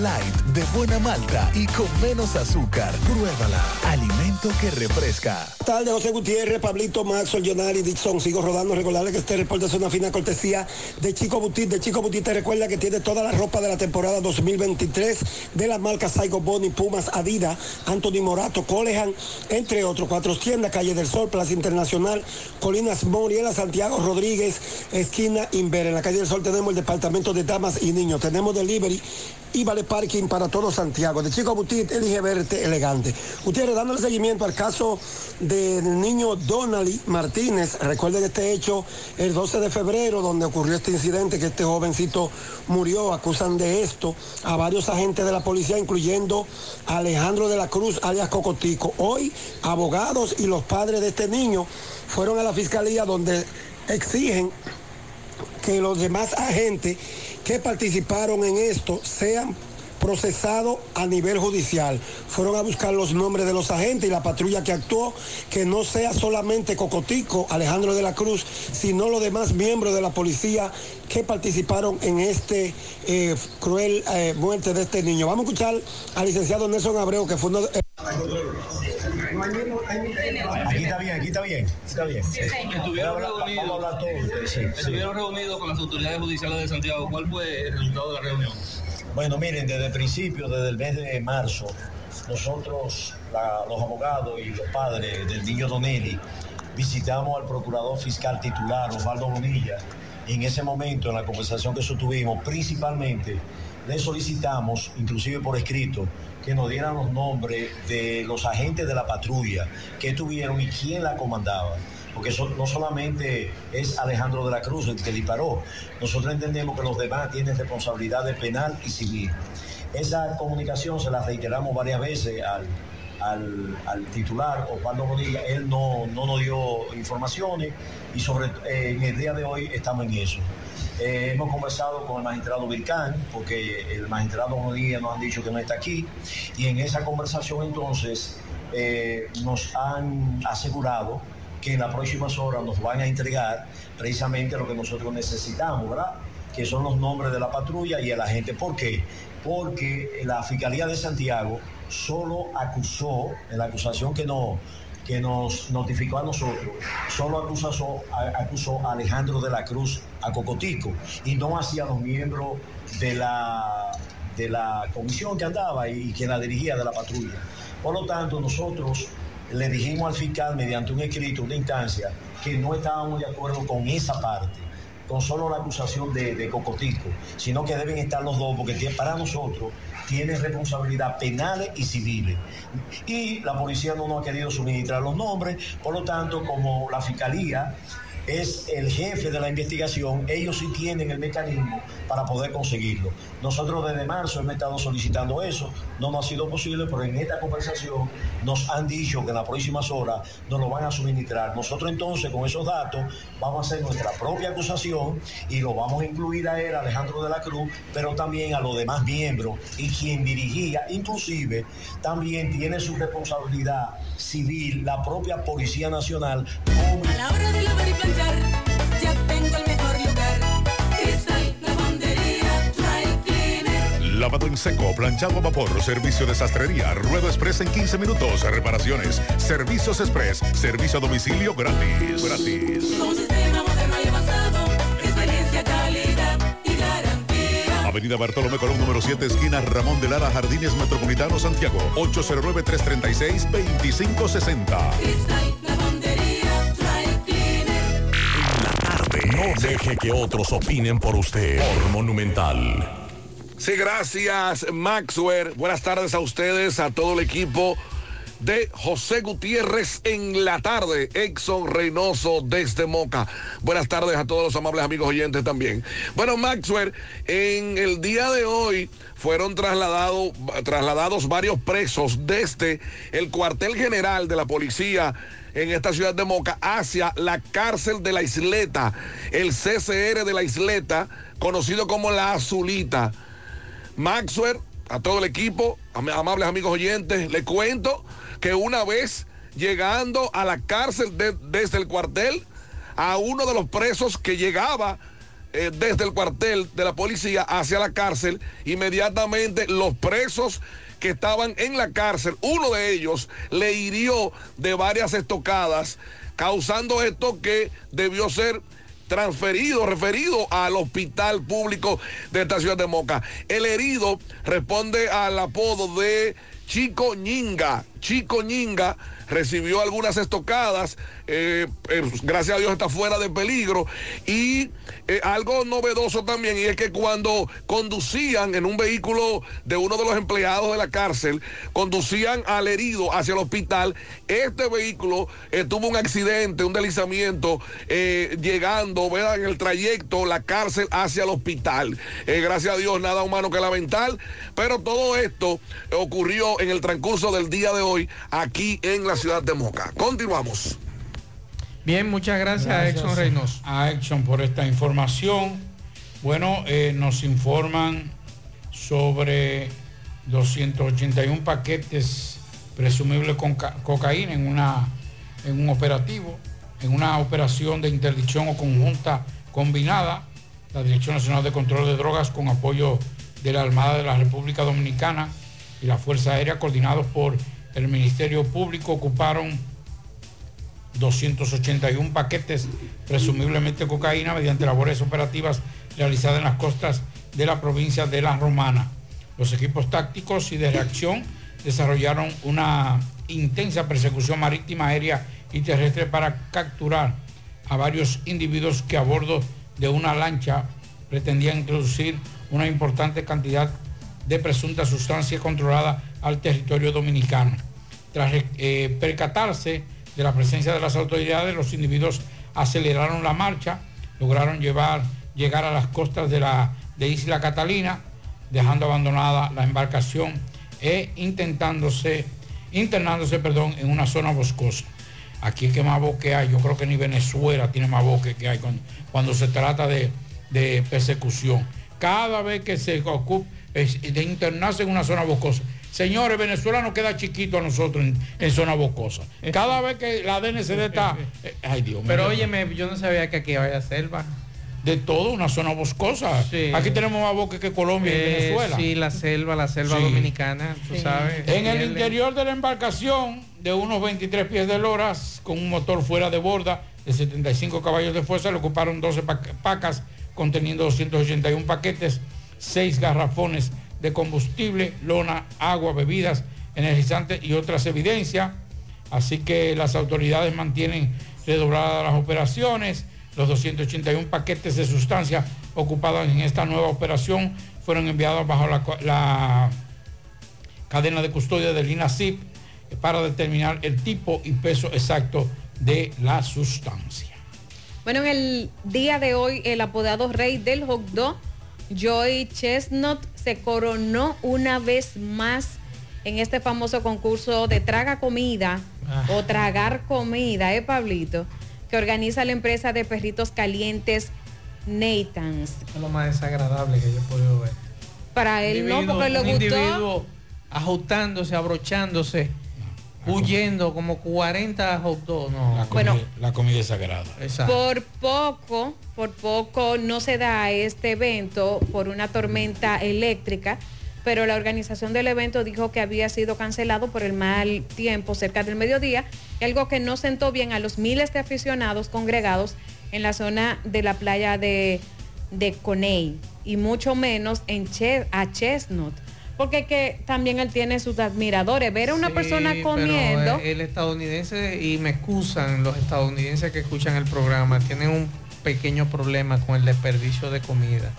Light de buena malta y con menos azúcar. Pruébala. Alimento que refresca. tarde, José Gutiérrez, Pablito, Maxwell, Jonari, Dixon. Sigo rodando. Recordarle que este reporte es una fina cortesía de Chico Butit. De Chico Butit te recuerda que tiene toda la ropa de la temporada 2023 de las marcas Saigo Boni, Pumas, Adidas, Anthony Morato, Colehan, entre otros. Cuatro tiendas, Calle del Sol, Plaza Internacional, Colinas Moriela, Santiago Rodríguez, esquina Inver. En la Calle del Sol tenemos el departamento de damas y niños. Tenemos delivery y vale parking para todo Santiago. De Chico Butit, elige verte elegante. Gutiérrez, dándole seguimiento al caso del niño Donald Martínez. Recuerden este hecho el 12 de febrero, donde ocurrió este incidente, que este jovencito murió. Acusan de esto a varios agentes de la policía, incluyendo a Alejandro de la Cruz, alias Cocotico. Hoy, abogados y los padres de este niño fueron a la fiscalía donde exigen que los demás agentes que participaron en esto sean procesados a nivel judicial. Fueron a buscar los nombres de los agentes y la patrulla que actuó, que no sea solamente Cocotico, Alejandro de la Cruz, sino los demás miembros de la policía que participaron en este eh, cruel eh, muerte de este niño. Vamos a escuchar al licenciado Nelson Abreu, que fue uno de... Aquí está bien, aquí está bien, está bien. Estuvieron a hablar- reunidos. Sí, sí. estuvieron reunidos con las autoridades judiciales de Santiago. ¿Cuál fue el resultado de la reunión? Bueno, miren, desde el principio, desde el mes de marzo, nosotros, la- los abogados y los padres del niño Donelli, visitamos al procurador fiscal titular, Osvaldo Bonilla. Y en ese momento, en la conversación que sostuvimos, principalmente le solicitamos, inclusive por escrito, que nos dieran los nombres de los agentes de la patrulla que tuvieron y quién la comandaba porque eso no solamente es Alejandro de la Cruz el que disparó, nosotros entendemos que los demás tienen responsabilidades penal y civil. Esa comunicación se la reiteramos varias veces al, al, al titular Osvaldo Bonilla, él no, no nos dio informaciones y sobre eh, en el día de hoy estamos en eso. Eh, hemos conversado con el magistrado Vircán, porque el magistrado Bonilla nos han dicho que no está aquí, y en esa conversación entonces eh, nos han asegurado que en las próximas horas nos van a entregar precisamente lo que nosotros necesitamos, ¿verdad? Que son los nombres de la patrulla y el agente. ¿Por qué? Porque la Fiscalía de Santiago solo acusó, en la acusación que, no, que nos notificó a nosotros, solo acusó, acusó a Alejandro de la Cruz, a Cocotico, y no hacia los miembros de la, de la comisión que andaba y, que la dirigía de la patrulla. Por lo tanto, nosotros le dijimos al fiscal mediante un escrito, una instancia, que no estábamos de acuerdo con esa parte, con solo la acusación de, de Cocotico, sino que deben estar los dos, porque para nosotros tienen responsabilidad penales y civiles. Y la policía no nos ha querido suministrar los nombres, por lo tanto, como la fiscalía es el jefe de la investigación, ellos sí tienen el mecanismo para poder conseguirlo. Nosotros desde marzo hemos estado solicitando eso, no nos ha sido posible, pero en esta conversación nos han dicho que en las próximas horas nos lo van a suministrar. Nosotros entonces con esos datos vamos a hacer nuestra propia acusación y lo vamos a incluir a él, Alejandro de la Cruz, pero también a los demás miembros y quien dirigía, inclusive también tiene su responsabilidad civil, la propia Policía Nacional, Lavado en seco, planchado a vapor, servicio de sastrería, ruedo express en 15 minutos, reparaciones, servicios express, servicio a domicilio gratis. Gratis. Un sistema moderno y avanzado, experiencia, calidad y garantía. Avenida Bartolomé Colón número 7, esquina Ramón de Lara, Jardines Metropolitano, Santiago. 809-336-2560. Deje que otros opinen por usted. Por Monumental. Sí, gracias, Maxwell. Buenas tardes a ustedes, a todo el equipo de José Gutiérrez en la tarde. Exxon Reynoso desde Moca. Buenas tardes a todos los amables amigos oyentes también. Bueno, Maxwell, en el día de hoy fueron trasladados, trasladados varios presos desde el cuartel general de la policía en esta ciudad de Moca hacia la cárcel de la isleta, el CCR de la isleta, conocido como la Azulita. Maxwell, a todo el equipo, am- amables amigos oyentes, le cuento que una vez llegando a la cárcel de- desde el cuartel, a uno de los presos que llegaba eh, desde el cuartel de la policía hacia la cárcel. Inmediatamente los presos que estaban en la cárcel, uno de ellos le hirió de varias estocadas, causando esto que debió ser transferido, referido al hospital público de esta ciudad de Moca. El herido responde al apodo de Chico Ñinga. Chico Ñinga recibió algunas estocadas, eh, eh, gracias a Dios está fuera de peligro. Y eh, algo novedoso también, y es que cuando conducían en un vehículo de uno de los empleados de la cárcel, conducían al herido hacia el hospital, este vehículo tuvo un accidente, un deslizamiento, llegando, ¿verdad? En el trayecto, la cárcel hacia el hospital. gracias a Dios, nada humano que lamentar, pero todo esto ocurrió en el transcurso del día de hoy aquí en la ciudad de Moca. Continuamos. Bien, muchas gracias, a Exxon Reynoso. A Exxon por esta información. Bueno, eh, nos informan sobre 281 paquetes presumibles con cocaína en, una, en un operativo, en una operación de interdicción o conjunta combinada. La Dirección Nacional de Control de Drogas con apoyo de la Armada de la República Dominicana y la Fuerza Aérea coordinados por el Ministerio Público ocuparon 281 paquetes, presumiblemente cocaína, mediante labores operativas realizadas en las costas de la provincia de La Romana. Los equipos tácticos y de reacción desarrollaron una intensa persecución marítima, aérea y terrestre para capturar a varios individuos que a bordo de una lancha pretendían introducir una importante cantidad de presunta sustancia controlada al territorio dominicano. Tras eh, percatarse de la presencia de las autoridades, los individuos aceleraron la marcha, lograron llevar, llegar a las costas de, la, de Isla Catalina, dejando abandonada la embarcación e intentándose, internándose perdón, en una zona boscosa. Aquí es que más bosque hay, yo creo que ni Venezuela tiene más bosque que hay cuando, se trata de, de persecución. Cada vez que se ocupa de internarse en una zona boscosa, Señores, Venezuela nos queda chiquito a nosotros en, zona boscosa. Cada vez que la DNCD está... Eh, ay, Dios mío. Pero óyeme, yo no sabía que aquí había selva. De todo, una zona boscosa. Aquí tenemos más bosque que Colombia y eh, Venezuela. Sí, la selva, la selva dominicana, tú sabes. En el interior de la embarcación, de unos 23 pies de loras, con un motor fuera de borda de 75 caballos de fuerza, le ocuparon 12 pacas conteniendo 281 paquetes, 6 garrafones de combustible, lona, agua, bebidas, energizantes y otras evidencias. Así que las autoridades mantienen redobladas las operaciones. Los 281 paquetes de sustancia ocupados en esta nueva operación fueron enviados bajo la, cadena de custodia del INACIP para determinar el tipo y peso exacto de la sustancia. Bueno, en el día de hoy, el apodado rey del hot dog, Joy Chestnut, se coronó una vez más en este famoso concurso de traga comida Ah. o tragar comida, ¿eh, Pablito? Que organiza la empresa de perritos calientes Nathans. Es lo más desagradable que yo he podido ver. Para él no, porque le un gustó. individuo ajustándose, abrochándose, huyendo como 40 hot dogs. No. La comida, la comida es sagrada. Por poco, por poco no se da este evento por una tormenta eléctrica, pero la organización del evento dijo que había sido cancelado por el mal tiempo cerca del mediodía, algo que no sentó bien a los miles de aficionados congregados en la zona de la playa de, de Coney y mucho menos en Che- a Chestnut. Porque que también él tiene sus admiradores. Ver a una Sí, persona comiendo. el estadounidense, y me excusan los estadounidenses que escuchan el programa, tienen un pequeño problema con el desperdicio de comida.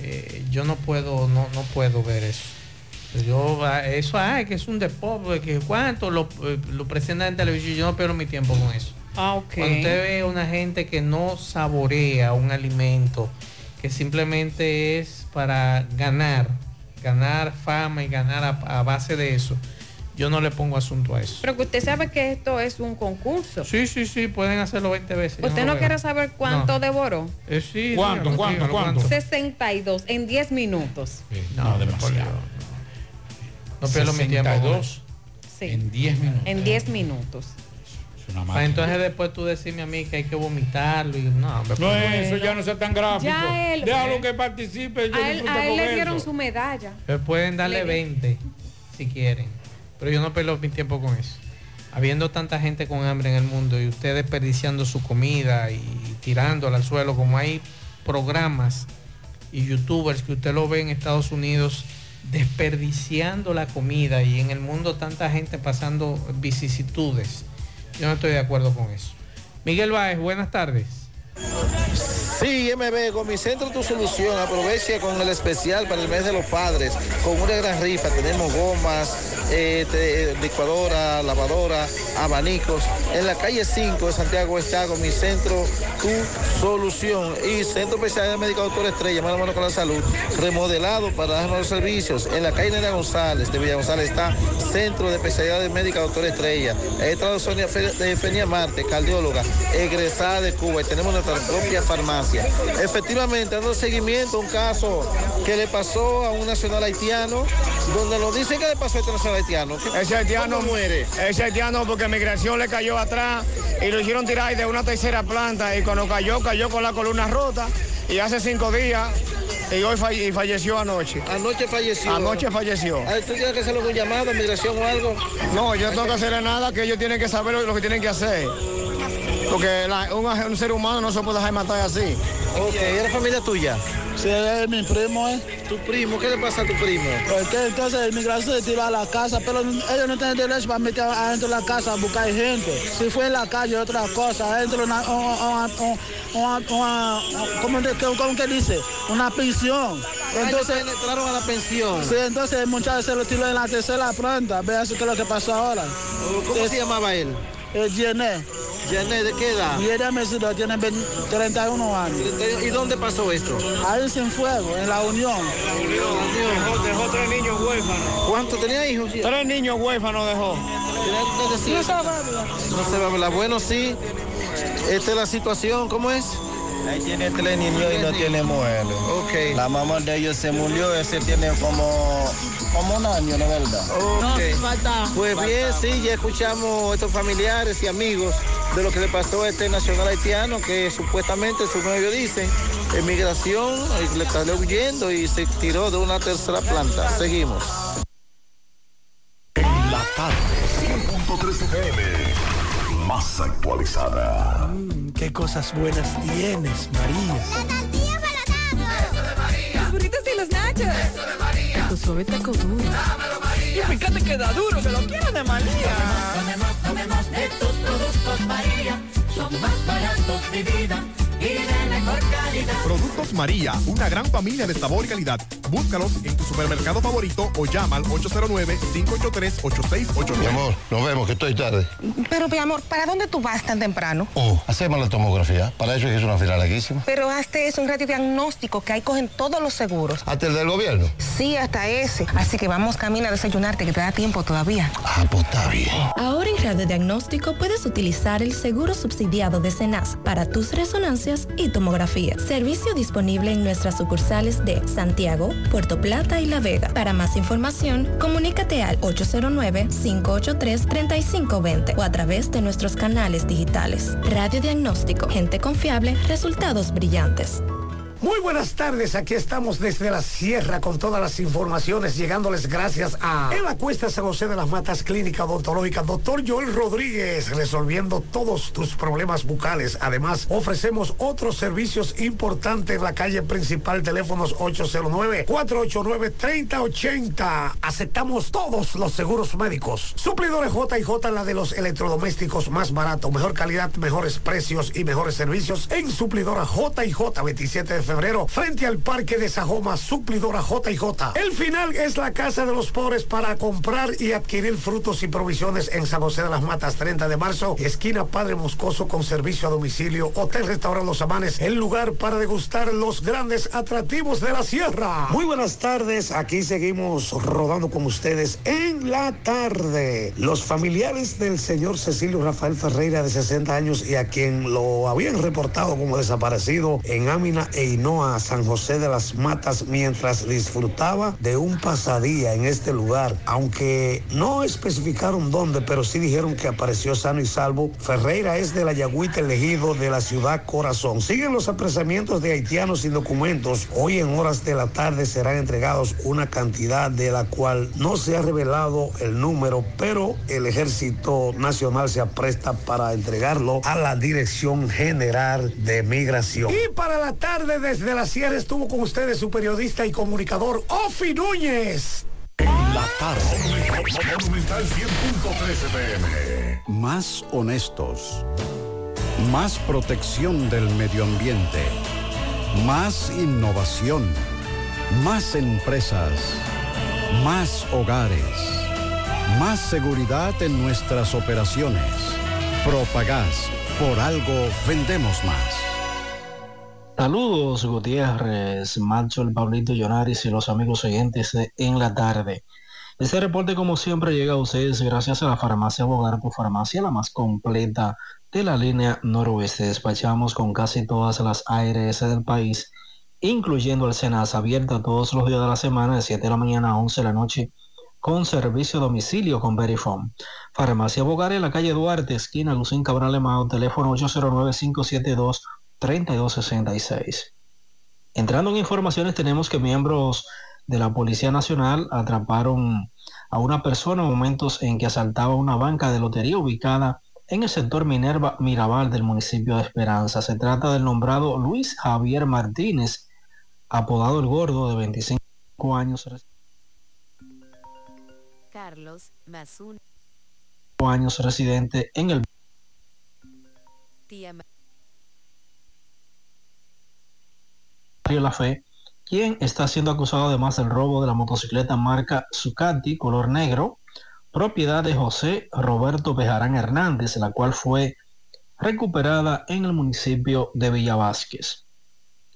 Eh, yo no puedo, no, no puedo ver eso. Yo, ah, eso, ay, que es un deporte, que cuánto lo, eh, lo presentan en televisión, yo no pierdo mi tiempo con eso. Ah. Cuando usted ve una gente que no saborea un alimento, que simplemente es para ganar, ganar fama y ganar a, a base de eso, yo no le pongo asunto a eso. Pero que usted sabe que esto es un concurso. Sí, sí, sí, pueden hacerlo 20 veces. ¿Usted no quiere saber cuánto No. devoró? Eh, sí, ¿Cuánto, dígalo, cuánto, dígalo, cuánto? 62 en 10 minutos. No, demasiado. No pierdo mi tiempo con 62 Sí. en 10 minutos. En 10 minutos. Para entonces después tú decirme a mí que hay que vomitarlo y no, No pues, es eso, ya no sea tan gráfico. Ya él- Déjalo que participe. yo A él, a le dieron eso. su medalla. Pues pueden darle Le- 20 si quieren. Pero yo no pierdo mi tiempo con eso. Habiendo tanta gente con hambre en el mundo y usted desperdiciando su comida y tirándola al suelo, como hay programas y youtubers que usted lo ve en Estados Unidos desperdiciando la comida y en el mundo tanta gente pasando vicisitudes. Yo no estoy de acuerdo con eso. Miguel Báez, buenas tardes. Sí, MB, con mi centro tu solución, aproveche con el especial para el mes de los padres, con una gran rifa, tenemos gomas, eh, te- licuadora, lavadora, abanicos. En la calle 5 de Santiago está con centro tu solución y Centro Especial Médico Doctor Estrella, mano mano con la salud, remodelado para dar los servicios. En la calle Nera González de Villa González está Centro de Especialidades Médicas Doctor Estrella. Ahí está Sonia Fe- de Fenia Marte, cardióloga, egresada de Cuba y tenemos nuestra propia farmacia. Efectivamente, dando seguimiento a un caso que le pasó a un nacional haitiano, donde nos dicen que le pasó a este nacional haitiano. ¿Qué- Ese haitiano muere. Ese haitiano porque migración le cayó atrás y lo hicieron tirar de una tercera planta y cuando cayó, cayó con la columna rota y hace cinco días y hoy falle- y falleció anoche. Anoche falleció. Anoche falleció. Ah, ¿Tú tienes que hacer algún llamado, migración o algo? No, yo no tengo que hacerle nada, que ellos tienen que saber lo, lo que tienen que hacer. Porque la- un, un ser humano no se puede dejar matar así. Ok, ¿era familia tuya? Sí, es mi primo, ¿eh? ¿Tu primo? ¿Qué le pasa a tu primo? Porque entonces el migración se tiró a la casa, pero ellos no tienen derecho para meter adentro de la casa a buscar gente. Si fue en la calle, otra cosa, adentro de una, una, una, una- ¿cómo, cómo que dice? Una pensión. Entonces entraron a la pensión. Sí, entonces el muchacho se lo tiró en la tercera planta. Vea eso que es lo que pasó ahora. ¿Cómo se llamaba él? El Yené. ¿De qué edad? Yené Mesido, tiene 20 31 años. ¿Y dónde pasó esto? Ahí sin fuego, en la Unión. Dejó, dejó tres niños huérfanos. ¿Cuánto tenía hijos? Tres niños huérfanos dejó. No se va a hablar. Bueno, sí. Esta es la situación. ¿Cómo es? Ahí tiene tres niños y no tiene mujeres. Ok. La mamá de ellos se murió, ese tiene como, como un año, ¿no es verdad? Ok. Pues bien, sí, ya escuchamos a estos familiares y amigos de lo que le pasó a este nacional haitiano que supuestamente, su novio dice, emigración, eh, le salió huyendo y se tiró de una tercera planta. Seguimos. La tarde, 100.3 FM. Más actualizada. Mm, qué cosas buenas tienes, María. Los burritos y los nachos. Eso de María. Tu suave taco duro. Y fíjate que da duro, que lo quiero de María. Tomemos, tomemos de tus productos María. Son más baratos de vida y de mejor calidad. Productos María, una gran familia de sabor y calidad. Búscalos en tu supermercado favorito o llama al 809-583-8689. Mi amor, nos vemos, que estoy tarde. Pero, mi amor, ¿para dónde tú vas tan temprano? Oh, hacemos la tomografía. Para eso es una fila larguísima. Pero hazte es un radiodiagnóstico que ahí cogen todos los seguros. Hasta el del gobierno. Sí, hasta ese. Así que vamos camino a desayunarte, que te da tiempo todavía. Ah, pues está bien. Ahora en radiodiagnóstico puedes utilizar el seguro subsidiado de Cenas para tus resonancias y tomografía. Servicio disponible en nuestras sucursales de Santiago, Puerto Plata y La Vega. Para más información, comunícate al 809-583-3520 o a través de nuestros canales digitales. Radiodiagnóstico, gente confiable, resultados brillantes. Muy buenas tardes, aquí estamos desde la sierra con todas las informaciones, llegándoles gracias a En la Cuesta San José de las Matas Clínica Odontológica, doctor Joel Rodríguez, resolviendo todos tus problemas bucales. Además, ofrecemos otros servicios importantes en la calle principal, teléfonos 809-489-3080. Aceptamos todos los seguros médicos. Suplidores J&J, la de los electrodomésticos más barato, mejor calidad, mejores precios y mejores servicios en Suplidora J&J, 27 de febrero, frente al Parque de Sajoma, Suplidora J&J. El final es la Casa de los Pobres para comprar y adquirir frutos y provisiones en San José de las Matas, 30 de marzo, esquina Padre Moscoso con servicio a domicilio, Hotel Restaurante Los Amanes, el lugar para degustar los grandes atractivos de la sierra. Muy buenas tardes, aquí seguimos rodando con ustedes en la tarde. Los familiares del señor Cecilio Rafael Ferreira de 60 años y a quien lo habían reportado como desaparecido en Ámina e Quinoa, San José de las Matas, mientras disfrutaba de un pasadía en este lugar. Aunque no especificaron dónde, pero sí dijeron que apareció sano y salvo. Ferreira es de la Yagüita elegido de la ciudad Corazón. Siguen los apresamientos de haitianos sin documentos. Hoy en horas de la tarde serán entregados una cantidad de la cual no se ha revelado el número, pero el Ejército Nacional se apresta para entregarlo a la Dirección General de Migración. Y para la tarde desde la Sierra estuvo con ustedes su periodista y comunicador Ofi Núñez. La tarde. Monumental 100.13 pm. Más honestos. Más protección del medio ambiente. Más innovación. Más empresas. Más hogares. Más seguridad en nuestras operaciones. Propagás. Por algo vendemos más. Saludos Gutiérrez, Macho, el Pablito Llonaris y los amigos oyentes En la Tarde. Este reporte como siempre llega a ustedes gracias a la farmacia Bogar, tu farmacia la más completa de la línea noroeste. Despachamos con casi todas las ARS del país, incluyendo el Senas abierta todos los días de la semana de 7 de la mañana a 11 de la noche con servicio a domicilio con Verifone. Farmacia Bogar en la calle Duarte, esquina Lucín Cabral Emao, teléfono 809-572-3266. Entrando en informaciones, tenemos que miembros de la Policía Nacional atraparon a una persona en momentos en que asaltaba una banca de lotería ubicada en el sector Minerva Mirabal del municipio de Esperanza. Se trata del nombrado Luis Javier Martínez, apodado El Gordo, de 25 años, Carlos Mazún. años residente en el Tía Ma- La Fe, quien está siendo acusado además del robo de la motocicleta marca Zucati color negro, propiedad de José Roberto Bejarán Hernández, la cual fue recuperada en el municipio de Villa Vázquez.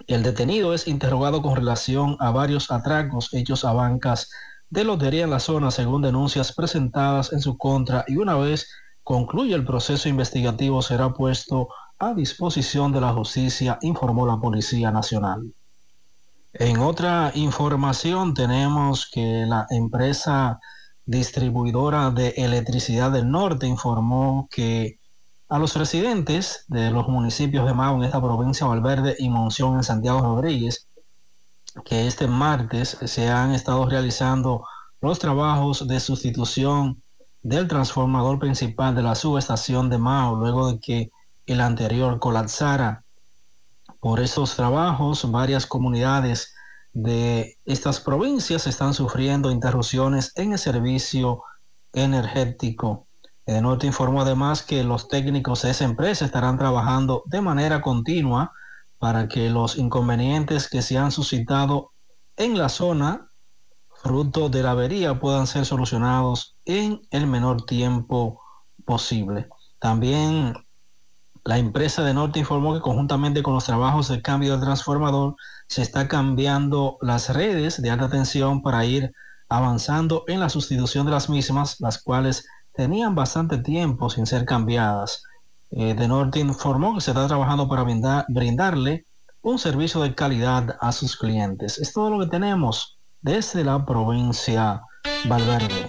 El detenido es interrogado con relación a varios atracos hechos a bancas de lotería en la zona según denuncias presentadas en su contra y una vez concluye el proceso investigativo será puesto a disposición de la justicia, informó la Policía Nacional. En otra información tenemos que la empresa distribuidora de electricidad del norte informó que a los residentes de los municipios de Mao en esta provincia Valverde y Monción en Santiago Rodríguez que este martes se han estado realizando los trabajos de sustitución del transformador principal de la subestación de Mao luego de que el anterior colapsara. Por estos trabajos, varias comunidades de estas provincias están sufriendo interrupciones en el servicio energético. El norte informó además que los técnicos de esa empresa estarán trabajando de manera continua para que los inconvenientes que se han suscitado en la zona, fruto de la avería, puedan ser solucionados en el menor tiempo posible. También la empresa de Norte informó que conjuntamente con los trabajos de cambio del transformador se está cambiando las redes de alta tensión para ir avanzando en la sustitución de las mismas, las cuales tenían bastante tiempo sin ser cambiadas. Eh, de Norte informó que se está trabajando para brindar- brindarle un servicio de calidad a sus clientes. Es todo lo que tenemos desde la provincia Valverde.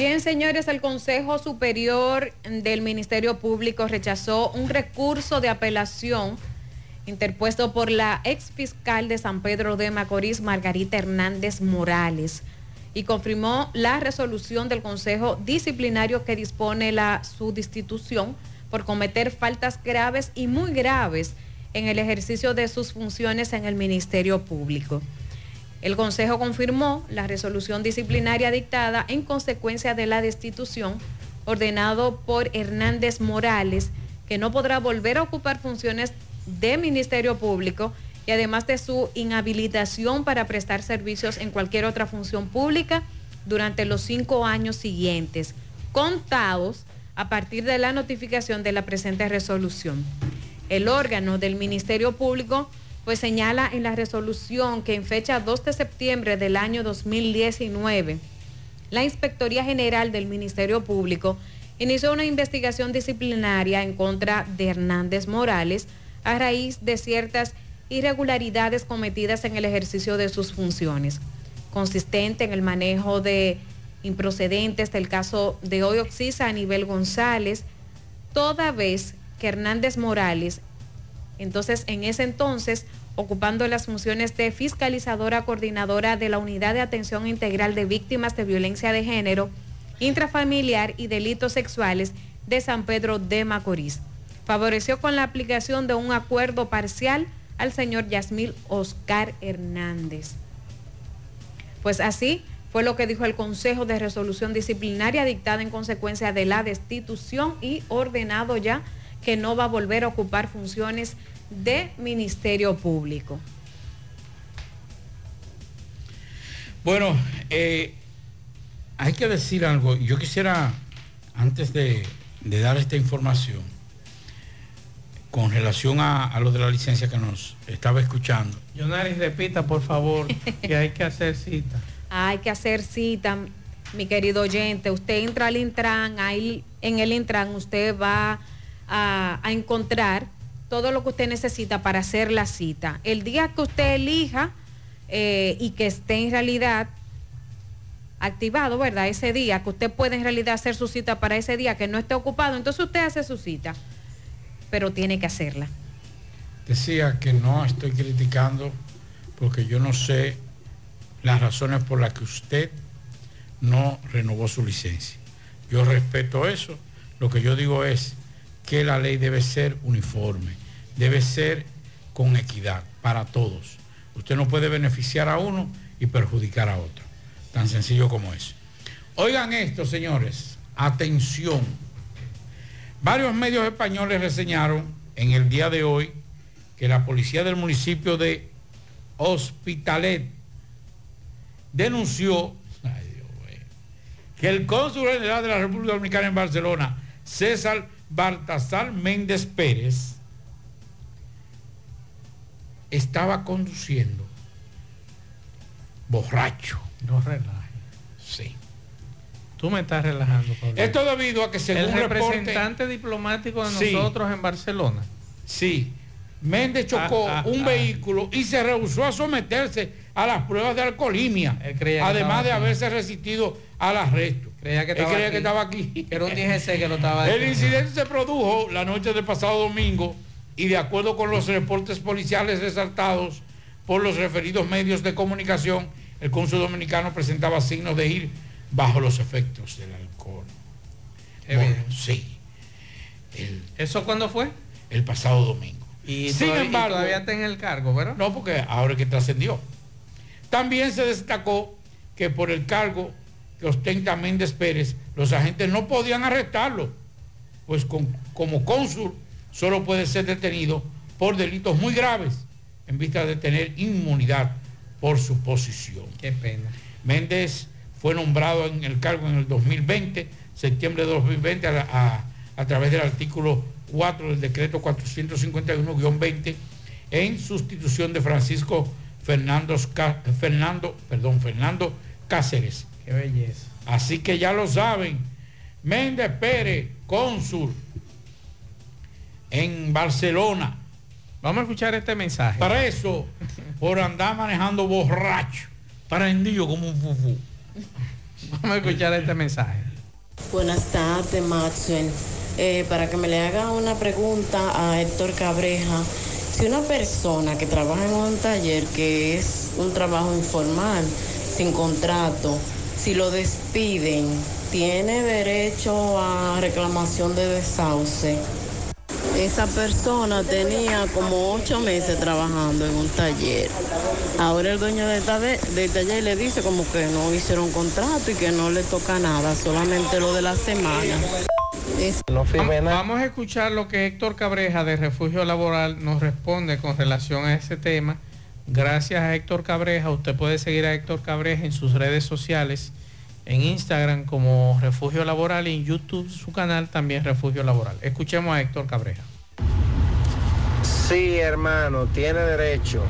Bien, señores, el Consejo Superior del Ministerio Público rechazó un recurso de apelación interpuesto por la ex fiscal de San Pedro de Macorís, Margarita Hernández Morales, y confirmó la resolución del Consejo Disciplinario que dispone la, su destitución por cometer faltas graves y muy graves en el ejercicio de sus funciones en el Ministerio Público. El Consejo confirmó la resolución disciplinaria dictada en consecuencia de la destitución ordenado por Hernández Morales, que no podrá volver a ocupar funciones de Ministerio Público y además de su inhabilitación para prestar servicios en cualquier otra función pública durante los cinco años siguientes, contados a partir de la notificación de la presente resolución. El órgano del Ministerio Público pues señala en la resolución que en fecha 2 de septiembre del año 2019, la Inspectoría General del Ministerio Público inició una investigación disciplinaria en contra de Hernández Morales a raíz de ciertas irregularidades cometidas en el ejercicio de sus funciones, consistente en el manejo de improcedentes del caso de hoy Oxisa a nivel González, toda vez que Hernández Morales entonces, en ese entonces, ocupando las funciones de fiscalizadora coordinadora de la Unidad de Atención Integral de Víctimas de Violencia de Género, Intrafamiliar y Delitos Sexuales de San Pedro de Macorís. Favoreció con la aplicación de un acuerdo parcial al señor Yasmil Oscar Hernández. Pues así fue lo que dijo el Consejo de Resolución Disciplinaria dictada en consecuencia de la destitución y ordenado ya que no va a volver a ocupar funciones de Ministerio Público. Bueno, eh, hay que decir algo. Yo quisiera, antes de, de dar esta información, con relación a, a, lo de la licencia que nos estaba escuchando. Yonaris, repita, por favor, que hay que hacer cita. *laughs* Hay que hacer cita, mi querido oyente. Usted entra al Intran, ahí en el Intran usted va a, encontrar todo lo que usted necesita para hacer la cita. El día que usted elija eh, y que esté en realidad activado, ¿verdad? Ese día, que usted puede en realidad hacer su cita para ese día, que no esté ocupado, entonces usted hace su cita, pero tiene que hacerla. Decía que no estoy criticando porque yo no sé las razones por las que usted no renovó su licencia. Yo respeto eso. Lo que yo digo es que la ley debe ser uniforme, debe ser con equidad para todos. Usted no puede beneficiar a uno y perjudicar a otro. Tan sencillo como eso. Oigan esto, señores. Atención. Varios medios españoles reseñaron en el día de hoy que la policía del municipio de Hospitalet denunció que el cónsul general de la República Dominicana en Barcelona, César Baltasar Méndez Pérez, estaba conduciendo borracho. No relaje. Sí. Tú me estás relajando, Pablo. Esto debido a que según El reporte- representante diplomático de Sí. nosotros en Barcelona. Sí. Méndez chocó Ah, ah, un ah. vehículo y se rehusó a someterse a las pruebas de alcoholimia, además de haberse resistido al arresto. Creía que Él estaba creía aquí. que estaba aquí. Era un DGC que lo estaba El incidente se produjo la noche del pasado domingo y de acuerdo con los reportes policiales resaltados por los referidos medios de comunicación, el cónsul dominicano presentaba signos de ir bajo los efectos del alcohol. Bueno, sí. El- ¿Eso cuándo fue? el pasado domingo. Y, Sin todavía, y embargo- todavía está en el cargo, ¿verdad? No, porque ahora es que trascendió. También se destacó que por el cargo que ostenta Méndez Pérez, los agentes no podían arrestarlo, pues con- como cónsul solo puede ser detenido por delitos muy graves en vista de tener inmunidad por su posición. Qué pena. Méndez fue nombrado en el cargo en el 2020, septiembre de 2020, a, a- a través del artículo 4 del decreto 451-20, en sustitución de Francisco Fernando, perdón, Fernando Cáceres. Qué belleza. Así que ya lo saben, Méndez Pérez, cónsul en Barcelona. Vamos a escuchar este mensaje. Para eso, por andar manejando borracho, prendido como un fufú. Vamos a escuchar este mensaje. Buenas tardes, Maxwell. Eh, para que me le haga una pregunta a Héctor Cabreja. Si una persona que trabaja en un taller que es un trabajo informal, sin contrato, si lo despiden, ¿tiene derecho a reclamación de desahucio? Esa persona tenía como ocho meses trabajando en un taller. Ahora el dueño del taller, del taller le dice como que no hicieron contrato y que no le toca nada, solamente lo de la semana. Es- Vamos a escuchar lo que Héctor Cabreja de Refugio Laboral nos responde con relación a ese tema. Gracias a Héctor Cabreja, usted puede seguir a Héctor Cabreja en sus redes sociales, en Instagram como Refugio Laboral y en YouTube su canal también Refugio Laboral. Escuchemos a Héctor Cabreja. Sí, hermano, tiene derecho.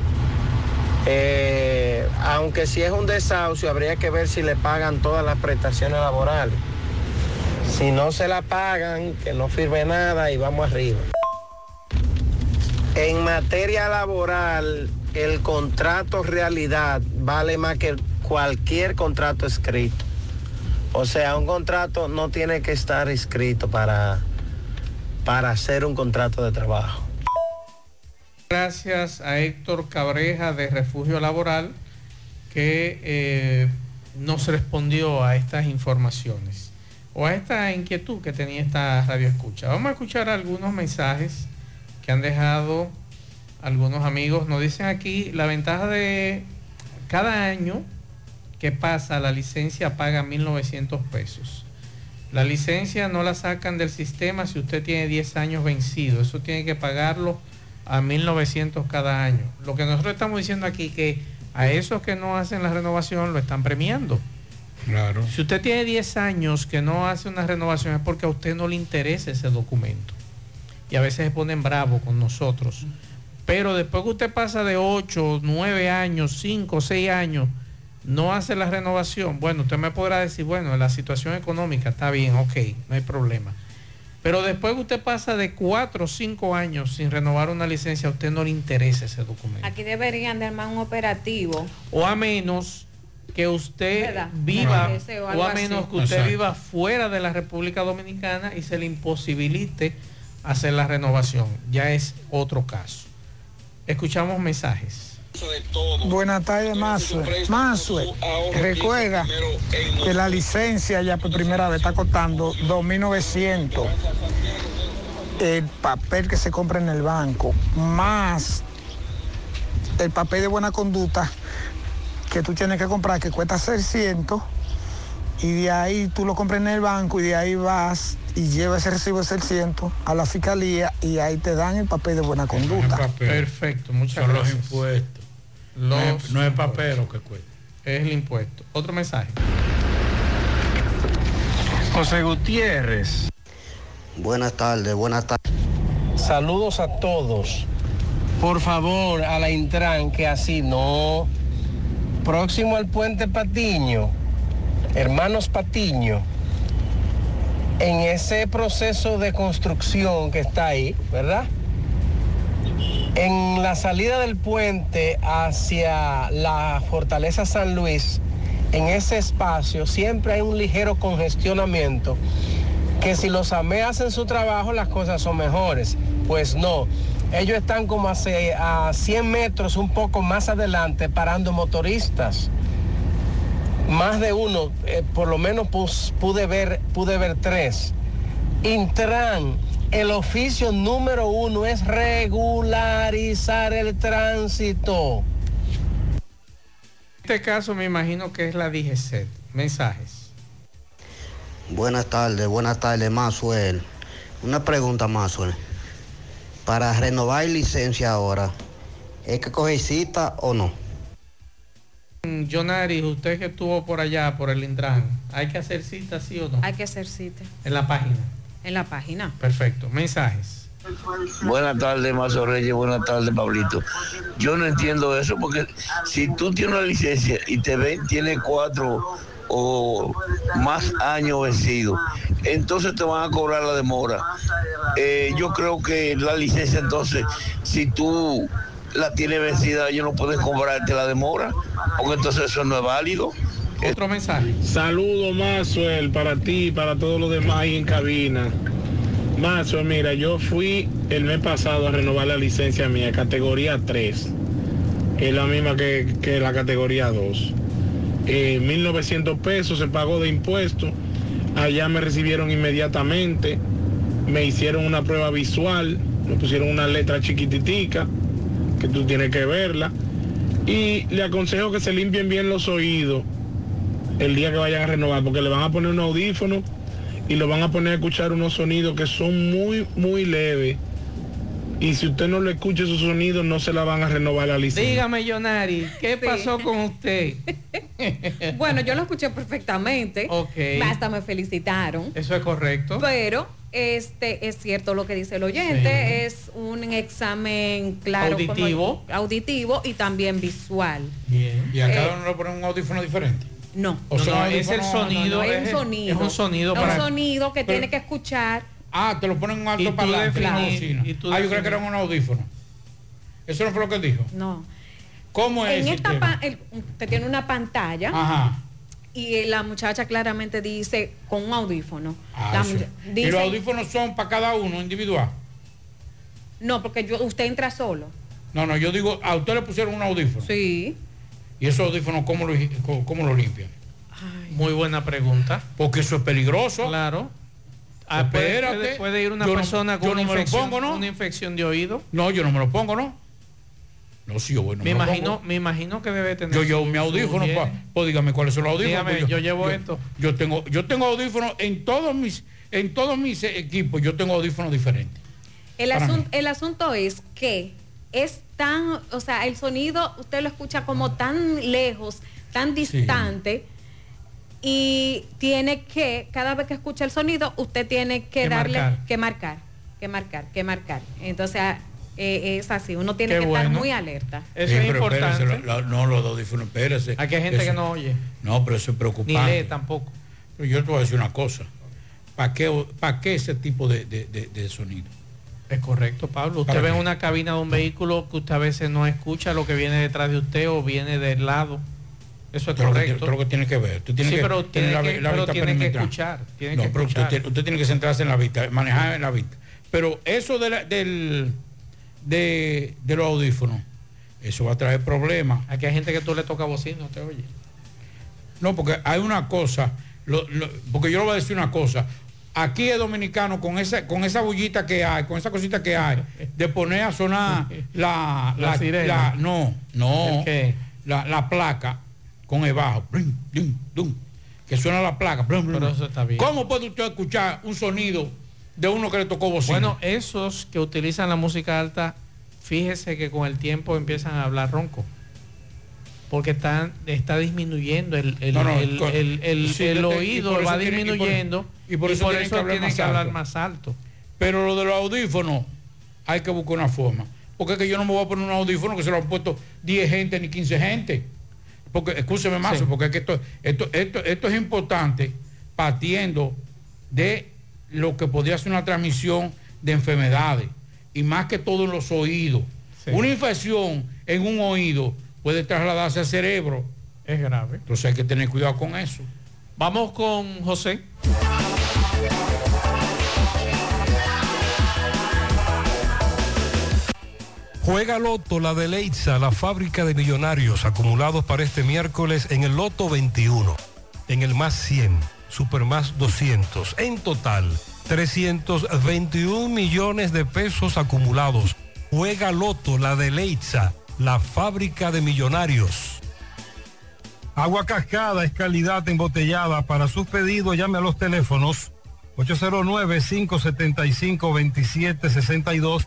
Eh, aunque si es un desahucio, habría que ver si le pagan todas las prestaciones laborales. Si no se la pagan, que no firme nada y vamos arriba. En materia laboral, el contrato realidad vale más que cualquier contrato escrito. O sea, un contrato no tiene que estar escrito para, para hacer un contrato de trabajo. Gracias a Héctor Cabreja de Refugio Laboral que eh, nos respondió a estas informaciones o a esta inquietud que tenía esta radio escucha. Vamos a escuchar algunos mensajes que han dejado algunos amigos. Nos dicen aquí la ventaja de cada año que pasa la licencia paga 1.900 pesos. La licencia no la sacan del sistema si usted tiene 10 años vencido. Eso tiene que pagarlo a 1.900 cada año. Lo que nosotros estamos diciendo aquí que a esos que no hacen la renovación lo están premiando. Claro. Si usted tiene 10 años que no hace una renovación es porque a usted no le interesa ese documento. Y a veces se ponen bravo con nosotros. Pero después que usted pasa de 8, 9 años, 5, 6 años, no hace la renovación, bueno, usted me podrá decir, bueno, la situación económica está bien, ok, no hay problema. Pero después que usted pasa de 4 o 5 años sin renovar una licencia, a usted no le interesa ese documento. Aquí deberían de armar un operativo. O a menos que usted ¿Verdad? viva, o a menos así. que usted Exacto. viva fuera de la República Dominicana y se le imposibilite hacer la renovación. Ya es otro caso. Escuchamos mensajes. Buenas tardes, Mazue. Mazue, recuerda que la licencia ya por primera vez está costando 2.900. El papel que se compra en el banco, más el papel de buena conducta que tú tienes que comprar, que cuesta 600. Y de ahí tú lo compras en el banco y de ahí vas y llevas ese recibo de 600 a la fiscalía y ahí te dan el papel de buena conducta. Perfecto, muchas Son gracias. los impuestos. No es- no es papel lo que cuesta. Es el impuesto. Otro mensaje. José Gutiérrez. Buenas tardes, buenas tardes. Saludos a todos. Por favor, a la Intran, que así no. Próximo al puente Patiño, hermanos Patiño, en ese proceso de construcción que está ahí, ¿verdad? En la salida del puente hacia la Fortaleza San Luis, en ese espacio siempre hay un ligero congestionamiento que si los AME hacen su trabajo las cosas son mejores. Pues no, ellos están como hace, a 100 metros un poco más adelante parando motoristas. Más de uno, eh, por lo menos pus- pude ver, pude ver tres. Intran, el oficio número uno es regularizar el tránsito. En este caso me imagino que es la DGC. Mensajes. Buenas tardes, buenas tardes, Mazuel. Una pregunta, Mazuel. Para renovar licencia ahora, ¿es que coger cita o no? Mm, bien, Jonari, usted que estuvo por allá, por el Intran, ¿hay que hacer cita, sí o no? Hay que hacer cita En la página. en la página. Perfecto. Mensajes. Buenas tardes, Mazo Reyes. Buenas tardes, Pablito. Yo no entiendo eso porque si tú tienes una licencia y te ven, tiene cuatro o más años vencidos, entonces te van a cobrar la demora. Eh, yo creo que la licencia, entonces, si tú la tienes vencida, ellos no pueden cobrarte la demora, porque entonces eso no es válido. Otro mensaje. Saludos, Maxwell, para ti y para todos los demás ahí en cabina. Maxwell, mira, yo fui el mes pasado a renovar la licencia mía, categoría 3, que es la misma que, que la categoría 2. Eh, 1.900 pesos se pagó de impuestos. Allá me recibieron inmediatamente. Me hicieron una prueba visual. Me pusieron una letra chiquititica que tú tienes que verla. Y le aconsejo que se limpien bien los oídos el día que vayan a renovar, porque le van a poner un audífono y lo van a poner a escuchar unos sonidos que son muy, muy leves. Y si usted no le escucha esos sonidos, no se la van a renovar la licencia. Dígame, Jonari, ¿qué pasó con usted? *laughs* Bueno, yo lo escuché perfectamente. Ok. Hasta me felicitaron. Eso es correcto. Pero este es cierto lo que dice el oyente, es un examen claro como- Auditivo. auditivo y también visual. Bien. Y a cada Eh, uno le ponen un audífono diferente. No. O sea, no, es el sonido. No, es es, un sonido. es un sonido Es para. un sonido que Pero- tiene que escuchar. Ah, te lo ponen en un alto parlante. definí- una bocina. Ah, yo creo que era un audífono. Eso no fue lo que dijo. No. ¿Cómo es En el esta pa- el- tiene una pantalla Ajá. y la muchacha claramente dice con un audífono. Ah, La mucha- y los audífonos son para cada uno individual. No, porque yo, usted entra solo. No, no, yo digo, a usted le pusieron un audífono. Sí. ¿Y esos audífonos cómo lo, cómo, cómo lo limpian? Muy buena pregunta. Porque eso es peligroso. Claro. Ah, puede- Espérate. puede, puede ir una Yo no- persona yo con no una, me lo infección, pongo, ¿no? una infección de oído. No, yo no me lo pongo, ¿no? No, sí, yo bueno. me imagino, me imagino que debe tener. Yo llevo mi audífono, pa- pues dígame cuáles son los audífonos. Dígame, pues yo llevo esto. Yo tengo, yo tengo audífonos en todos mis, en todos mis equipos, yo tengo audífonos diferentes. El, Para asun- el asunto es que es tan, o sea, el sonido usted lo escucha como tan lejos, tan distante. Y tiene que, cada vez que escucha el sonido, usted tiene que, Que darle, marcar. que marcar, que marcar, que marcar. Entonces, eh, es así, uno tiene Qué que bueno. estar muy alerta. Eso Sí, es importante. espérese, no, los audífonos, espérese. Aquí hay gente Eso- que no oye. No, pero eso es Ni preocupante. lee tampoco. Pero yo te voy a decir una cosa. ¿Para qué, para qué ese tipo de, de- de- de sonido? Es correcto, Pablo. Usted ¿Para ve en qué? una cabina de un vehículo que usted a veces no escucha lo que viene detrás de usted o viene del lado. Eso es que, correcto. todo lo que tiene que ver. Usted tiene Sí, que pero tiene la, que- la pero vista tiene que escuchar, tiene no, que pero usted, escuchar. tiene- usted tiene que centrarse en la vista, manejar en la vista. Pero eso de, la- del, de, de los audífonos, eso va a traer problemas. Aquí hay gente que tú le toca bocina, no te oye. No, porque hay una cosa, lo- lo- porque yo le voy a decir una cosa. Aquí es dominicano con esa, con esa bullita que hay, con esa cosita que hay, de poner a sonar la, *laughs* La sirena. no, no, ¿El? La, la placa con el bajo, que suena la placa. Pero eso está bien. ¿Cómo puede usted escuchar un sonido de uno que le tocó bocina? Bueno, esos que utilizan la música alta, fíjese que con el tiempo empiezan a hablar ronco. Porque están, está disminuyendo el, el, No, no, el- sí, oído, va tienen- y por- disminuyendo y por eso tienen que hablar tienen más que hablar alto. más alto. Pero lo de los audífonos, hay que buscar una forma. Porque es que yo no me voy a poner un audífono que se lo han puesto 10 gente ni 15 gente. Porque, escúcheme más, Sí. porque es que esto, esto, esto, esto es importante partiendo de lo que podría ser una transmisión de enfermedades. Y más que todo en los oídos. Sí. Una infección en un oído puede trasladarse al cerebro. Es grave. Entonces hay que tener cuidado con eso. Vamos con José. Juega Loto, la de Leitza, la fábrica de millonarios acumulados para este miércoles en el Loto 21. En el más 100, Super más 200. En total, 321 millones de pesos acumulados. Juega Loto, la de Leitza, la fábrica de millonarios. Agua Cascada es calidad embotellada. Para sus pedidos llame a los teléfonos 809-575-2762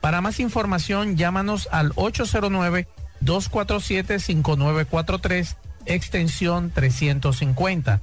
Para más información, llámanos al 809-247-5943, extensión 350.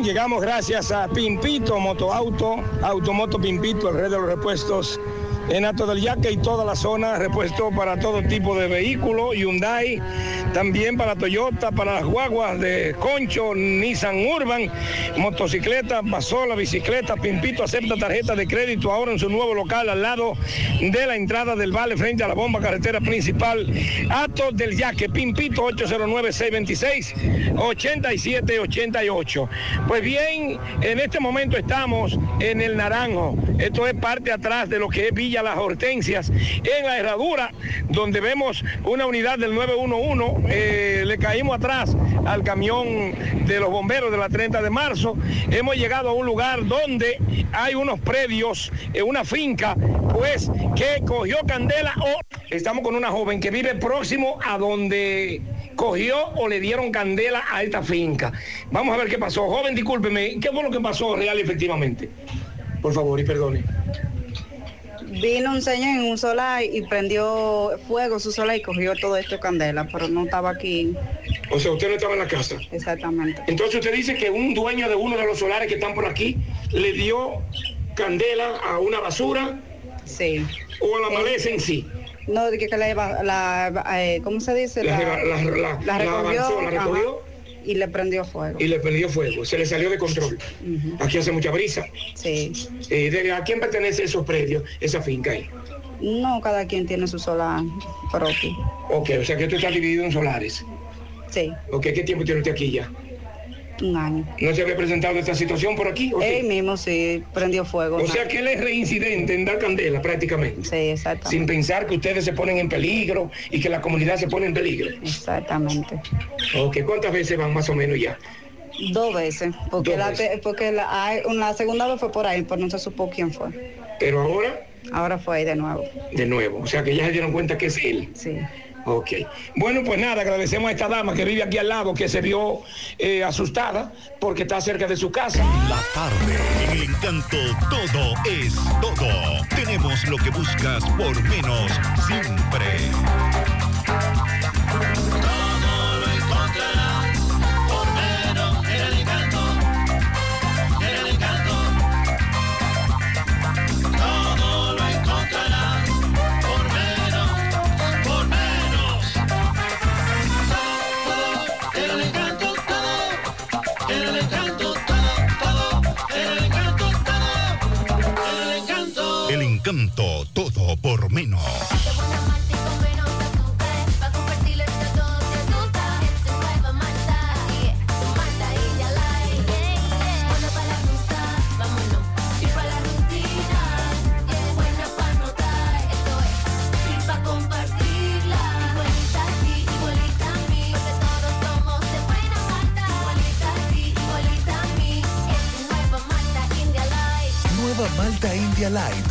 llegamos gracias a Pimpito Motoauto, Automoto Pimpito, el rey de los repuestos en Alto del Yaque y toda la zona, repuesto para todo tipo de vehículos, Hyundai, también para Toyota, para las guaguas de Concho, Nissan Urban, motocicleta, pasola, bicicleta, Pimpito acepta tarjeta de crédito ahora en su nuevo local al lado de la entrada del Vale frente a la bomba carretera principal, Alto del Yaque, Pimpito 809-626-8788. Pues bien, en este momento estamos en el Naranjo, esto es parte atrás de lo que es Villa Las Hortensias, en la herradura, donde vemos una unidad del 911, eh, le caímos atrás al camión de los bomberos de la 30 de marzo. Hemos llegado a un lugar donde hay unos predios, eh, una finca, pues que cogió candela o estamos con una joven que vive próximo a donde cogió o le dieron candela a esta finca. Vamos a ver qué pasó. Joven, discúlpeme, ¿qué fue lo que pasó real efectivamente? Por favor y perdone. Vino un señor en un solar y prendió fuego su solar y cogió todo esto de candela, pero no estaba aquí. O sea, usted no estaba en la casa. Exactamente. Entonces usted dice que un dueño de uno de los solares que están por aquí le dio candela a una basura. Sí. O a la maleza en sí. No, de que la, la eh, ¿cómo se dice? La recogió. Y le prendió fuego. Y le prendió fuego, se le salió de control. Aquí hace mucha brisa. Sí. Eh, de- ¿A quién pertenece esos predios, esa finca ahí? No, cada quien tiene su solar propio. Ok, o sea que esto está dividido en solares. Sí, Ok, ¿qué tiempo tiene usted aquí ya? Un año. ¿No se había presentado esta situación por aquí? ¿o sí? Él mismo sí prendió fuego. O sea que él es reincidente en dar candela prácticamente. Sí, exactamente. Sin pensar que ustedes se ponen en peligro y que la comunidad se pone en peligro. Exactamente. Ok, ¿cuántas veces van más o menos ya? Dos veces. Porque, Dos la, veces. porque segunda vez fue por ahí, pero no se supo quién fue. Pero ahora, Ahora fue ahí de nuevo. de nuevo. O sea que ya se dieron cuenta que es él. Sí. Ok. Bueno, pues nada, agradecemos a esta dama que vive aquí al lado, que se vio eh, asustada porque está cerca de su casa. La tarde. En el encanto todo es todo. Tenemos lo que buscas por menos siempre. Todo por menos. Malta India Light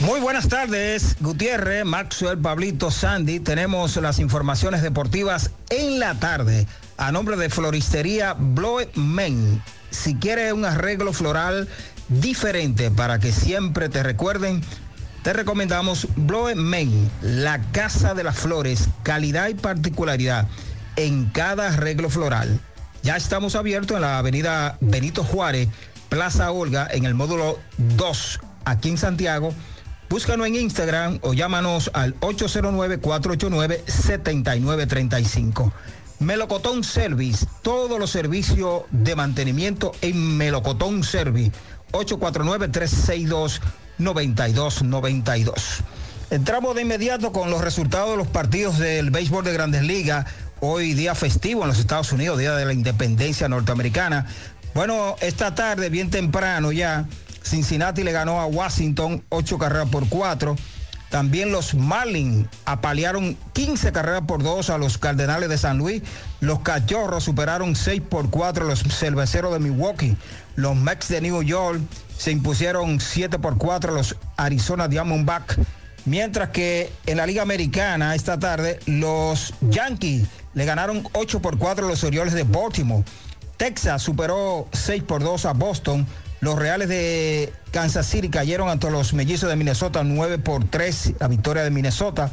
Muy buenas tardes, Gutiérrez, Maxwell, Pablito, Sandy. Tenemos las informaciones deportivas en la tarde a nombre de Floristería Bloe Men. Si quieres un arreglo floral diferente para que siempre te recuerden, te recomendamos Bloe Men, la casa de las flores, calidad y particularidad en cada arreglo floral. Ya estamos abiertos en la avenida Benito Juárez, Plaza Olga, en el módulo 2, aquí en Santiago. Búscanos en Instagram o llámanos al 809-489-7935. Melocotón Service, todos los servicios de mantenimiento en Melocotón Service, 849-362-9292. Entramos de inmediato con los resultados de los partidos del béisbol de grandes ligas. Hoy día festivo en los Estados Unidos, día de la independencia norteamericana. Bueno, esta tarde, bien temprano ya, Cincinnati le ganó a Washington 8 carreras por 4. También los Marlins apalearon 15 carreras por 2 a los Cardenales de San Luis. Los Cachorros superaron 6 por 4 a los Cerveceros de Milwaukee. Los Mets de New York se impusieron 7 por 4 a los Arizona Diamondback. Mientras que en la Liga Americana esta tarde los Yankees le ganaron 8 por 4 a los Orioles de Baltimore. Texas superó 6 por 2 a Boston. Los Reales de Kansas City cayeron ante los Mellizos de Minnesota 9 por 3, la victoria de Minnesota.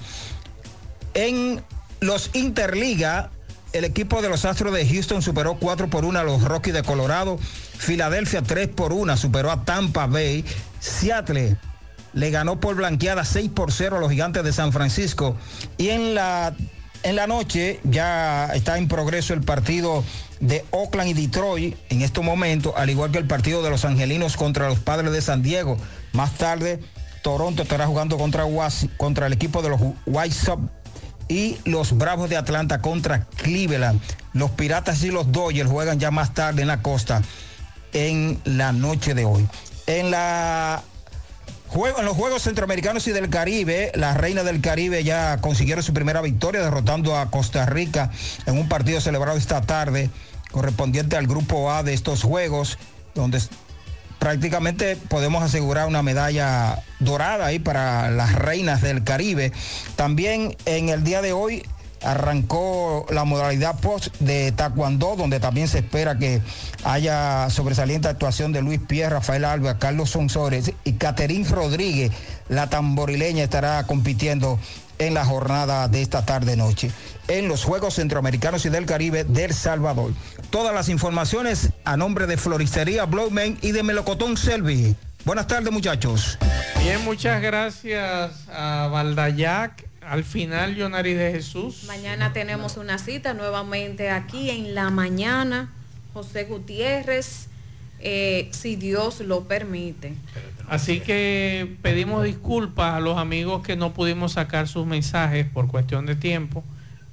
En los Interliga, el equipo de los Astros de Houston superó 4 por 1 a los Rockies de Colorado. Filadelfia 3 por 1 superó a Tampa Bay. Seattle le ganó por blanqueada 6 por 0 a los Gigantes de San Francisco. Y en la, en la noche ya está en progreso el partido de Oakland y Detroit en estos momentos, al igual que el partido de los Angelinos contra los Padres de San Diego. Más tarde, Toronto estará jugando contra, contra el equipo de los White Sox y los Bravos de Atlanta contra Cleveland. Los Piratas y los Dodgers juegan ya más tarde en la costa en la noche de hoy. En la en los Juegos Centroamericanos y del Caribe, las Reinas del Caribe ya consiguieron su primera victoria derrotando a Costa Rica en un partido celebrado esta tarde correspondiente al grupo A de estos Juegos, donde prácticamente podemos asegurar una medalla dorada ahí para las Reinas del Caribe. También en el día de hoy arrancó la modalidad post de Taekwondo, donde también se espera que haya sobresaliente actuación de Luis Pierre, Rafael Alba, Carlos Sonsores y Caterín Rodríguez, la tamborileña, estará compitiendo en la jornada de esta tarde-noche en los Juegos Centroamericanos y del Caribe del Salvador. Todas las informaciones a nombre de Floristería Blowman y de Melocotón Selvi. Buenas tardes, muchachos. Bien, muchas gracias a Valdayac. Al final, Yonari de Jesús. Mañana tenemos una cita nuevamente aquí en la mañana. José Gutiérrez, eh, si Dios lo permite. Así que pedimos disculpas a los amigos que no pudimos sacar sus mensajes por cuestión de tiempo.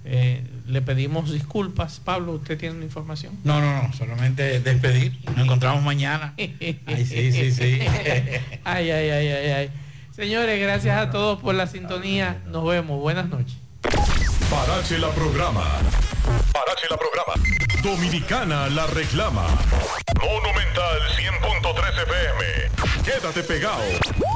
Eh, le pedimos disculpas. Pablo, ¿usted tiene una información? No, no, no, solamente despedir. Nos encontramos mañana. Ay, sí, sí, sí. *laughs* ay, ay, ay, ay, ay. Señores, gracias a todos por la sintonía. Nos vemos. Buenas noches. Parache la programa. Parache la programa. Dominicana la reclama. Monumental 100.13 FM. Quédate pegado.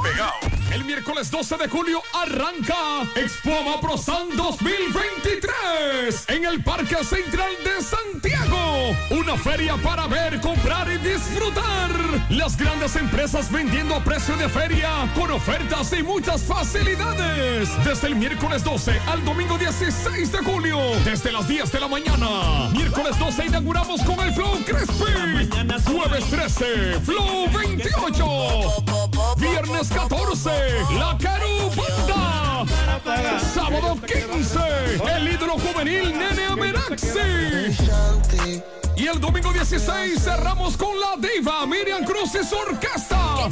Pegado. El miércoles 12 de julio arranca Expo Amaprosan 2023 en el Parque Central de Santiago. Una feria para ver, comprar y disfrutar. Las grandes empresas vendiendo a precio de feria con ofertas y muchas facilidades. Desde el miércoles 12 al domingo 16 de julio, desde las 10 de la mañana. Miércoles 12 inauguramos con el Flow Crispy. Jueves 13, Flow 28. Viernes 14, La Carubanda. Sábado 15, el ídolo juvenil Nene Ameraxi. Y el domingo 16 cerramos con la diva Miriam Cruz y su orquesta.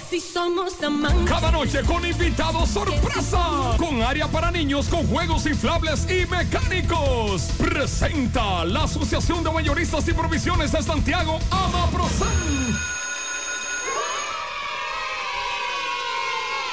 Cada noche con invitados sorpresa. Con área para niños con juegos inflables y mecánicos. Presenta la Asociación de Mayoristas y Provisiones de Santiago, Amaprosan.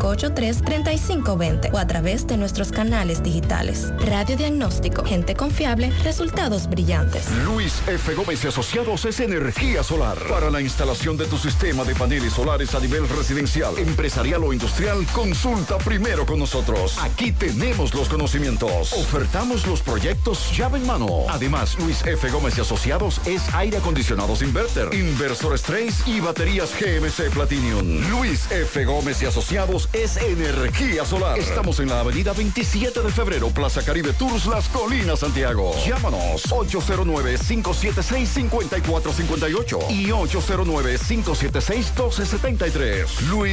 809-583-3520 o a través de nuestros canales digitales. Radiodiagnóstico, gente confiable, resultados brillantes. Luis F. Gómez y Asociados es energía solar. Para la instalación de tu sistema de paneles solares a nivel residencial, empresarial o industrial, consulta primero con nosotros. Aquí tenemos los conocimientos. Ofertamos los proyectos llave en mano. Además, Luis F. Gómez y Asociados es aire acondicionados inverter, inversores Trace y baterías GMC Platinum. Luis F. Gómez y Asociados es energía solar. Estamos en la avenida 27 de febrero, Plaza Caribe Tours, Las Colinas, Santiago. Llámanos 809-576-5458 y 809-576-1273. Luis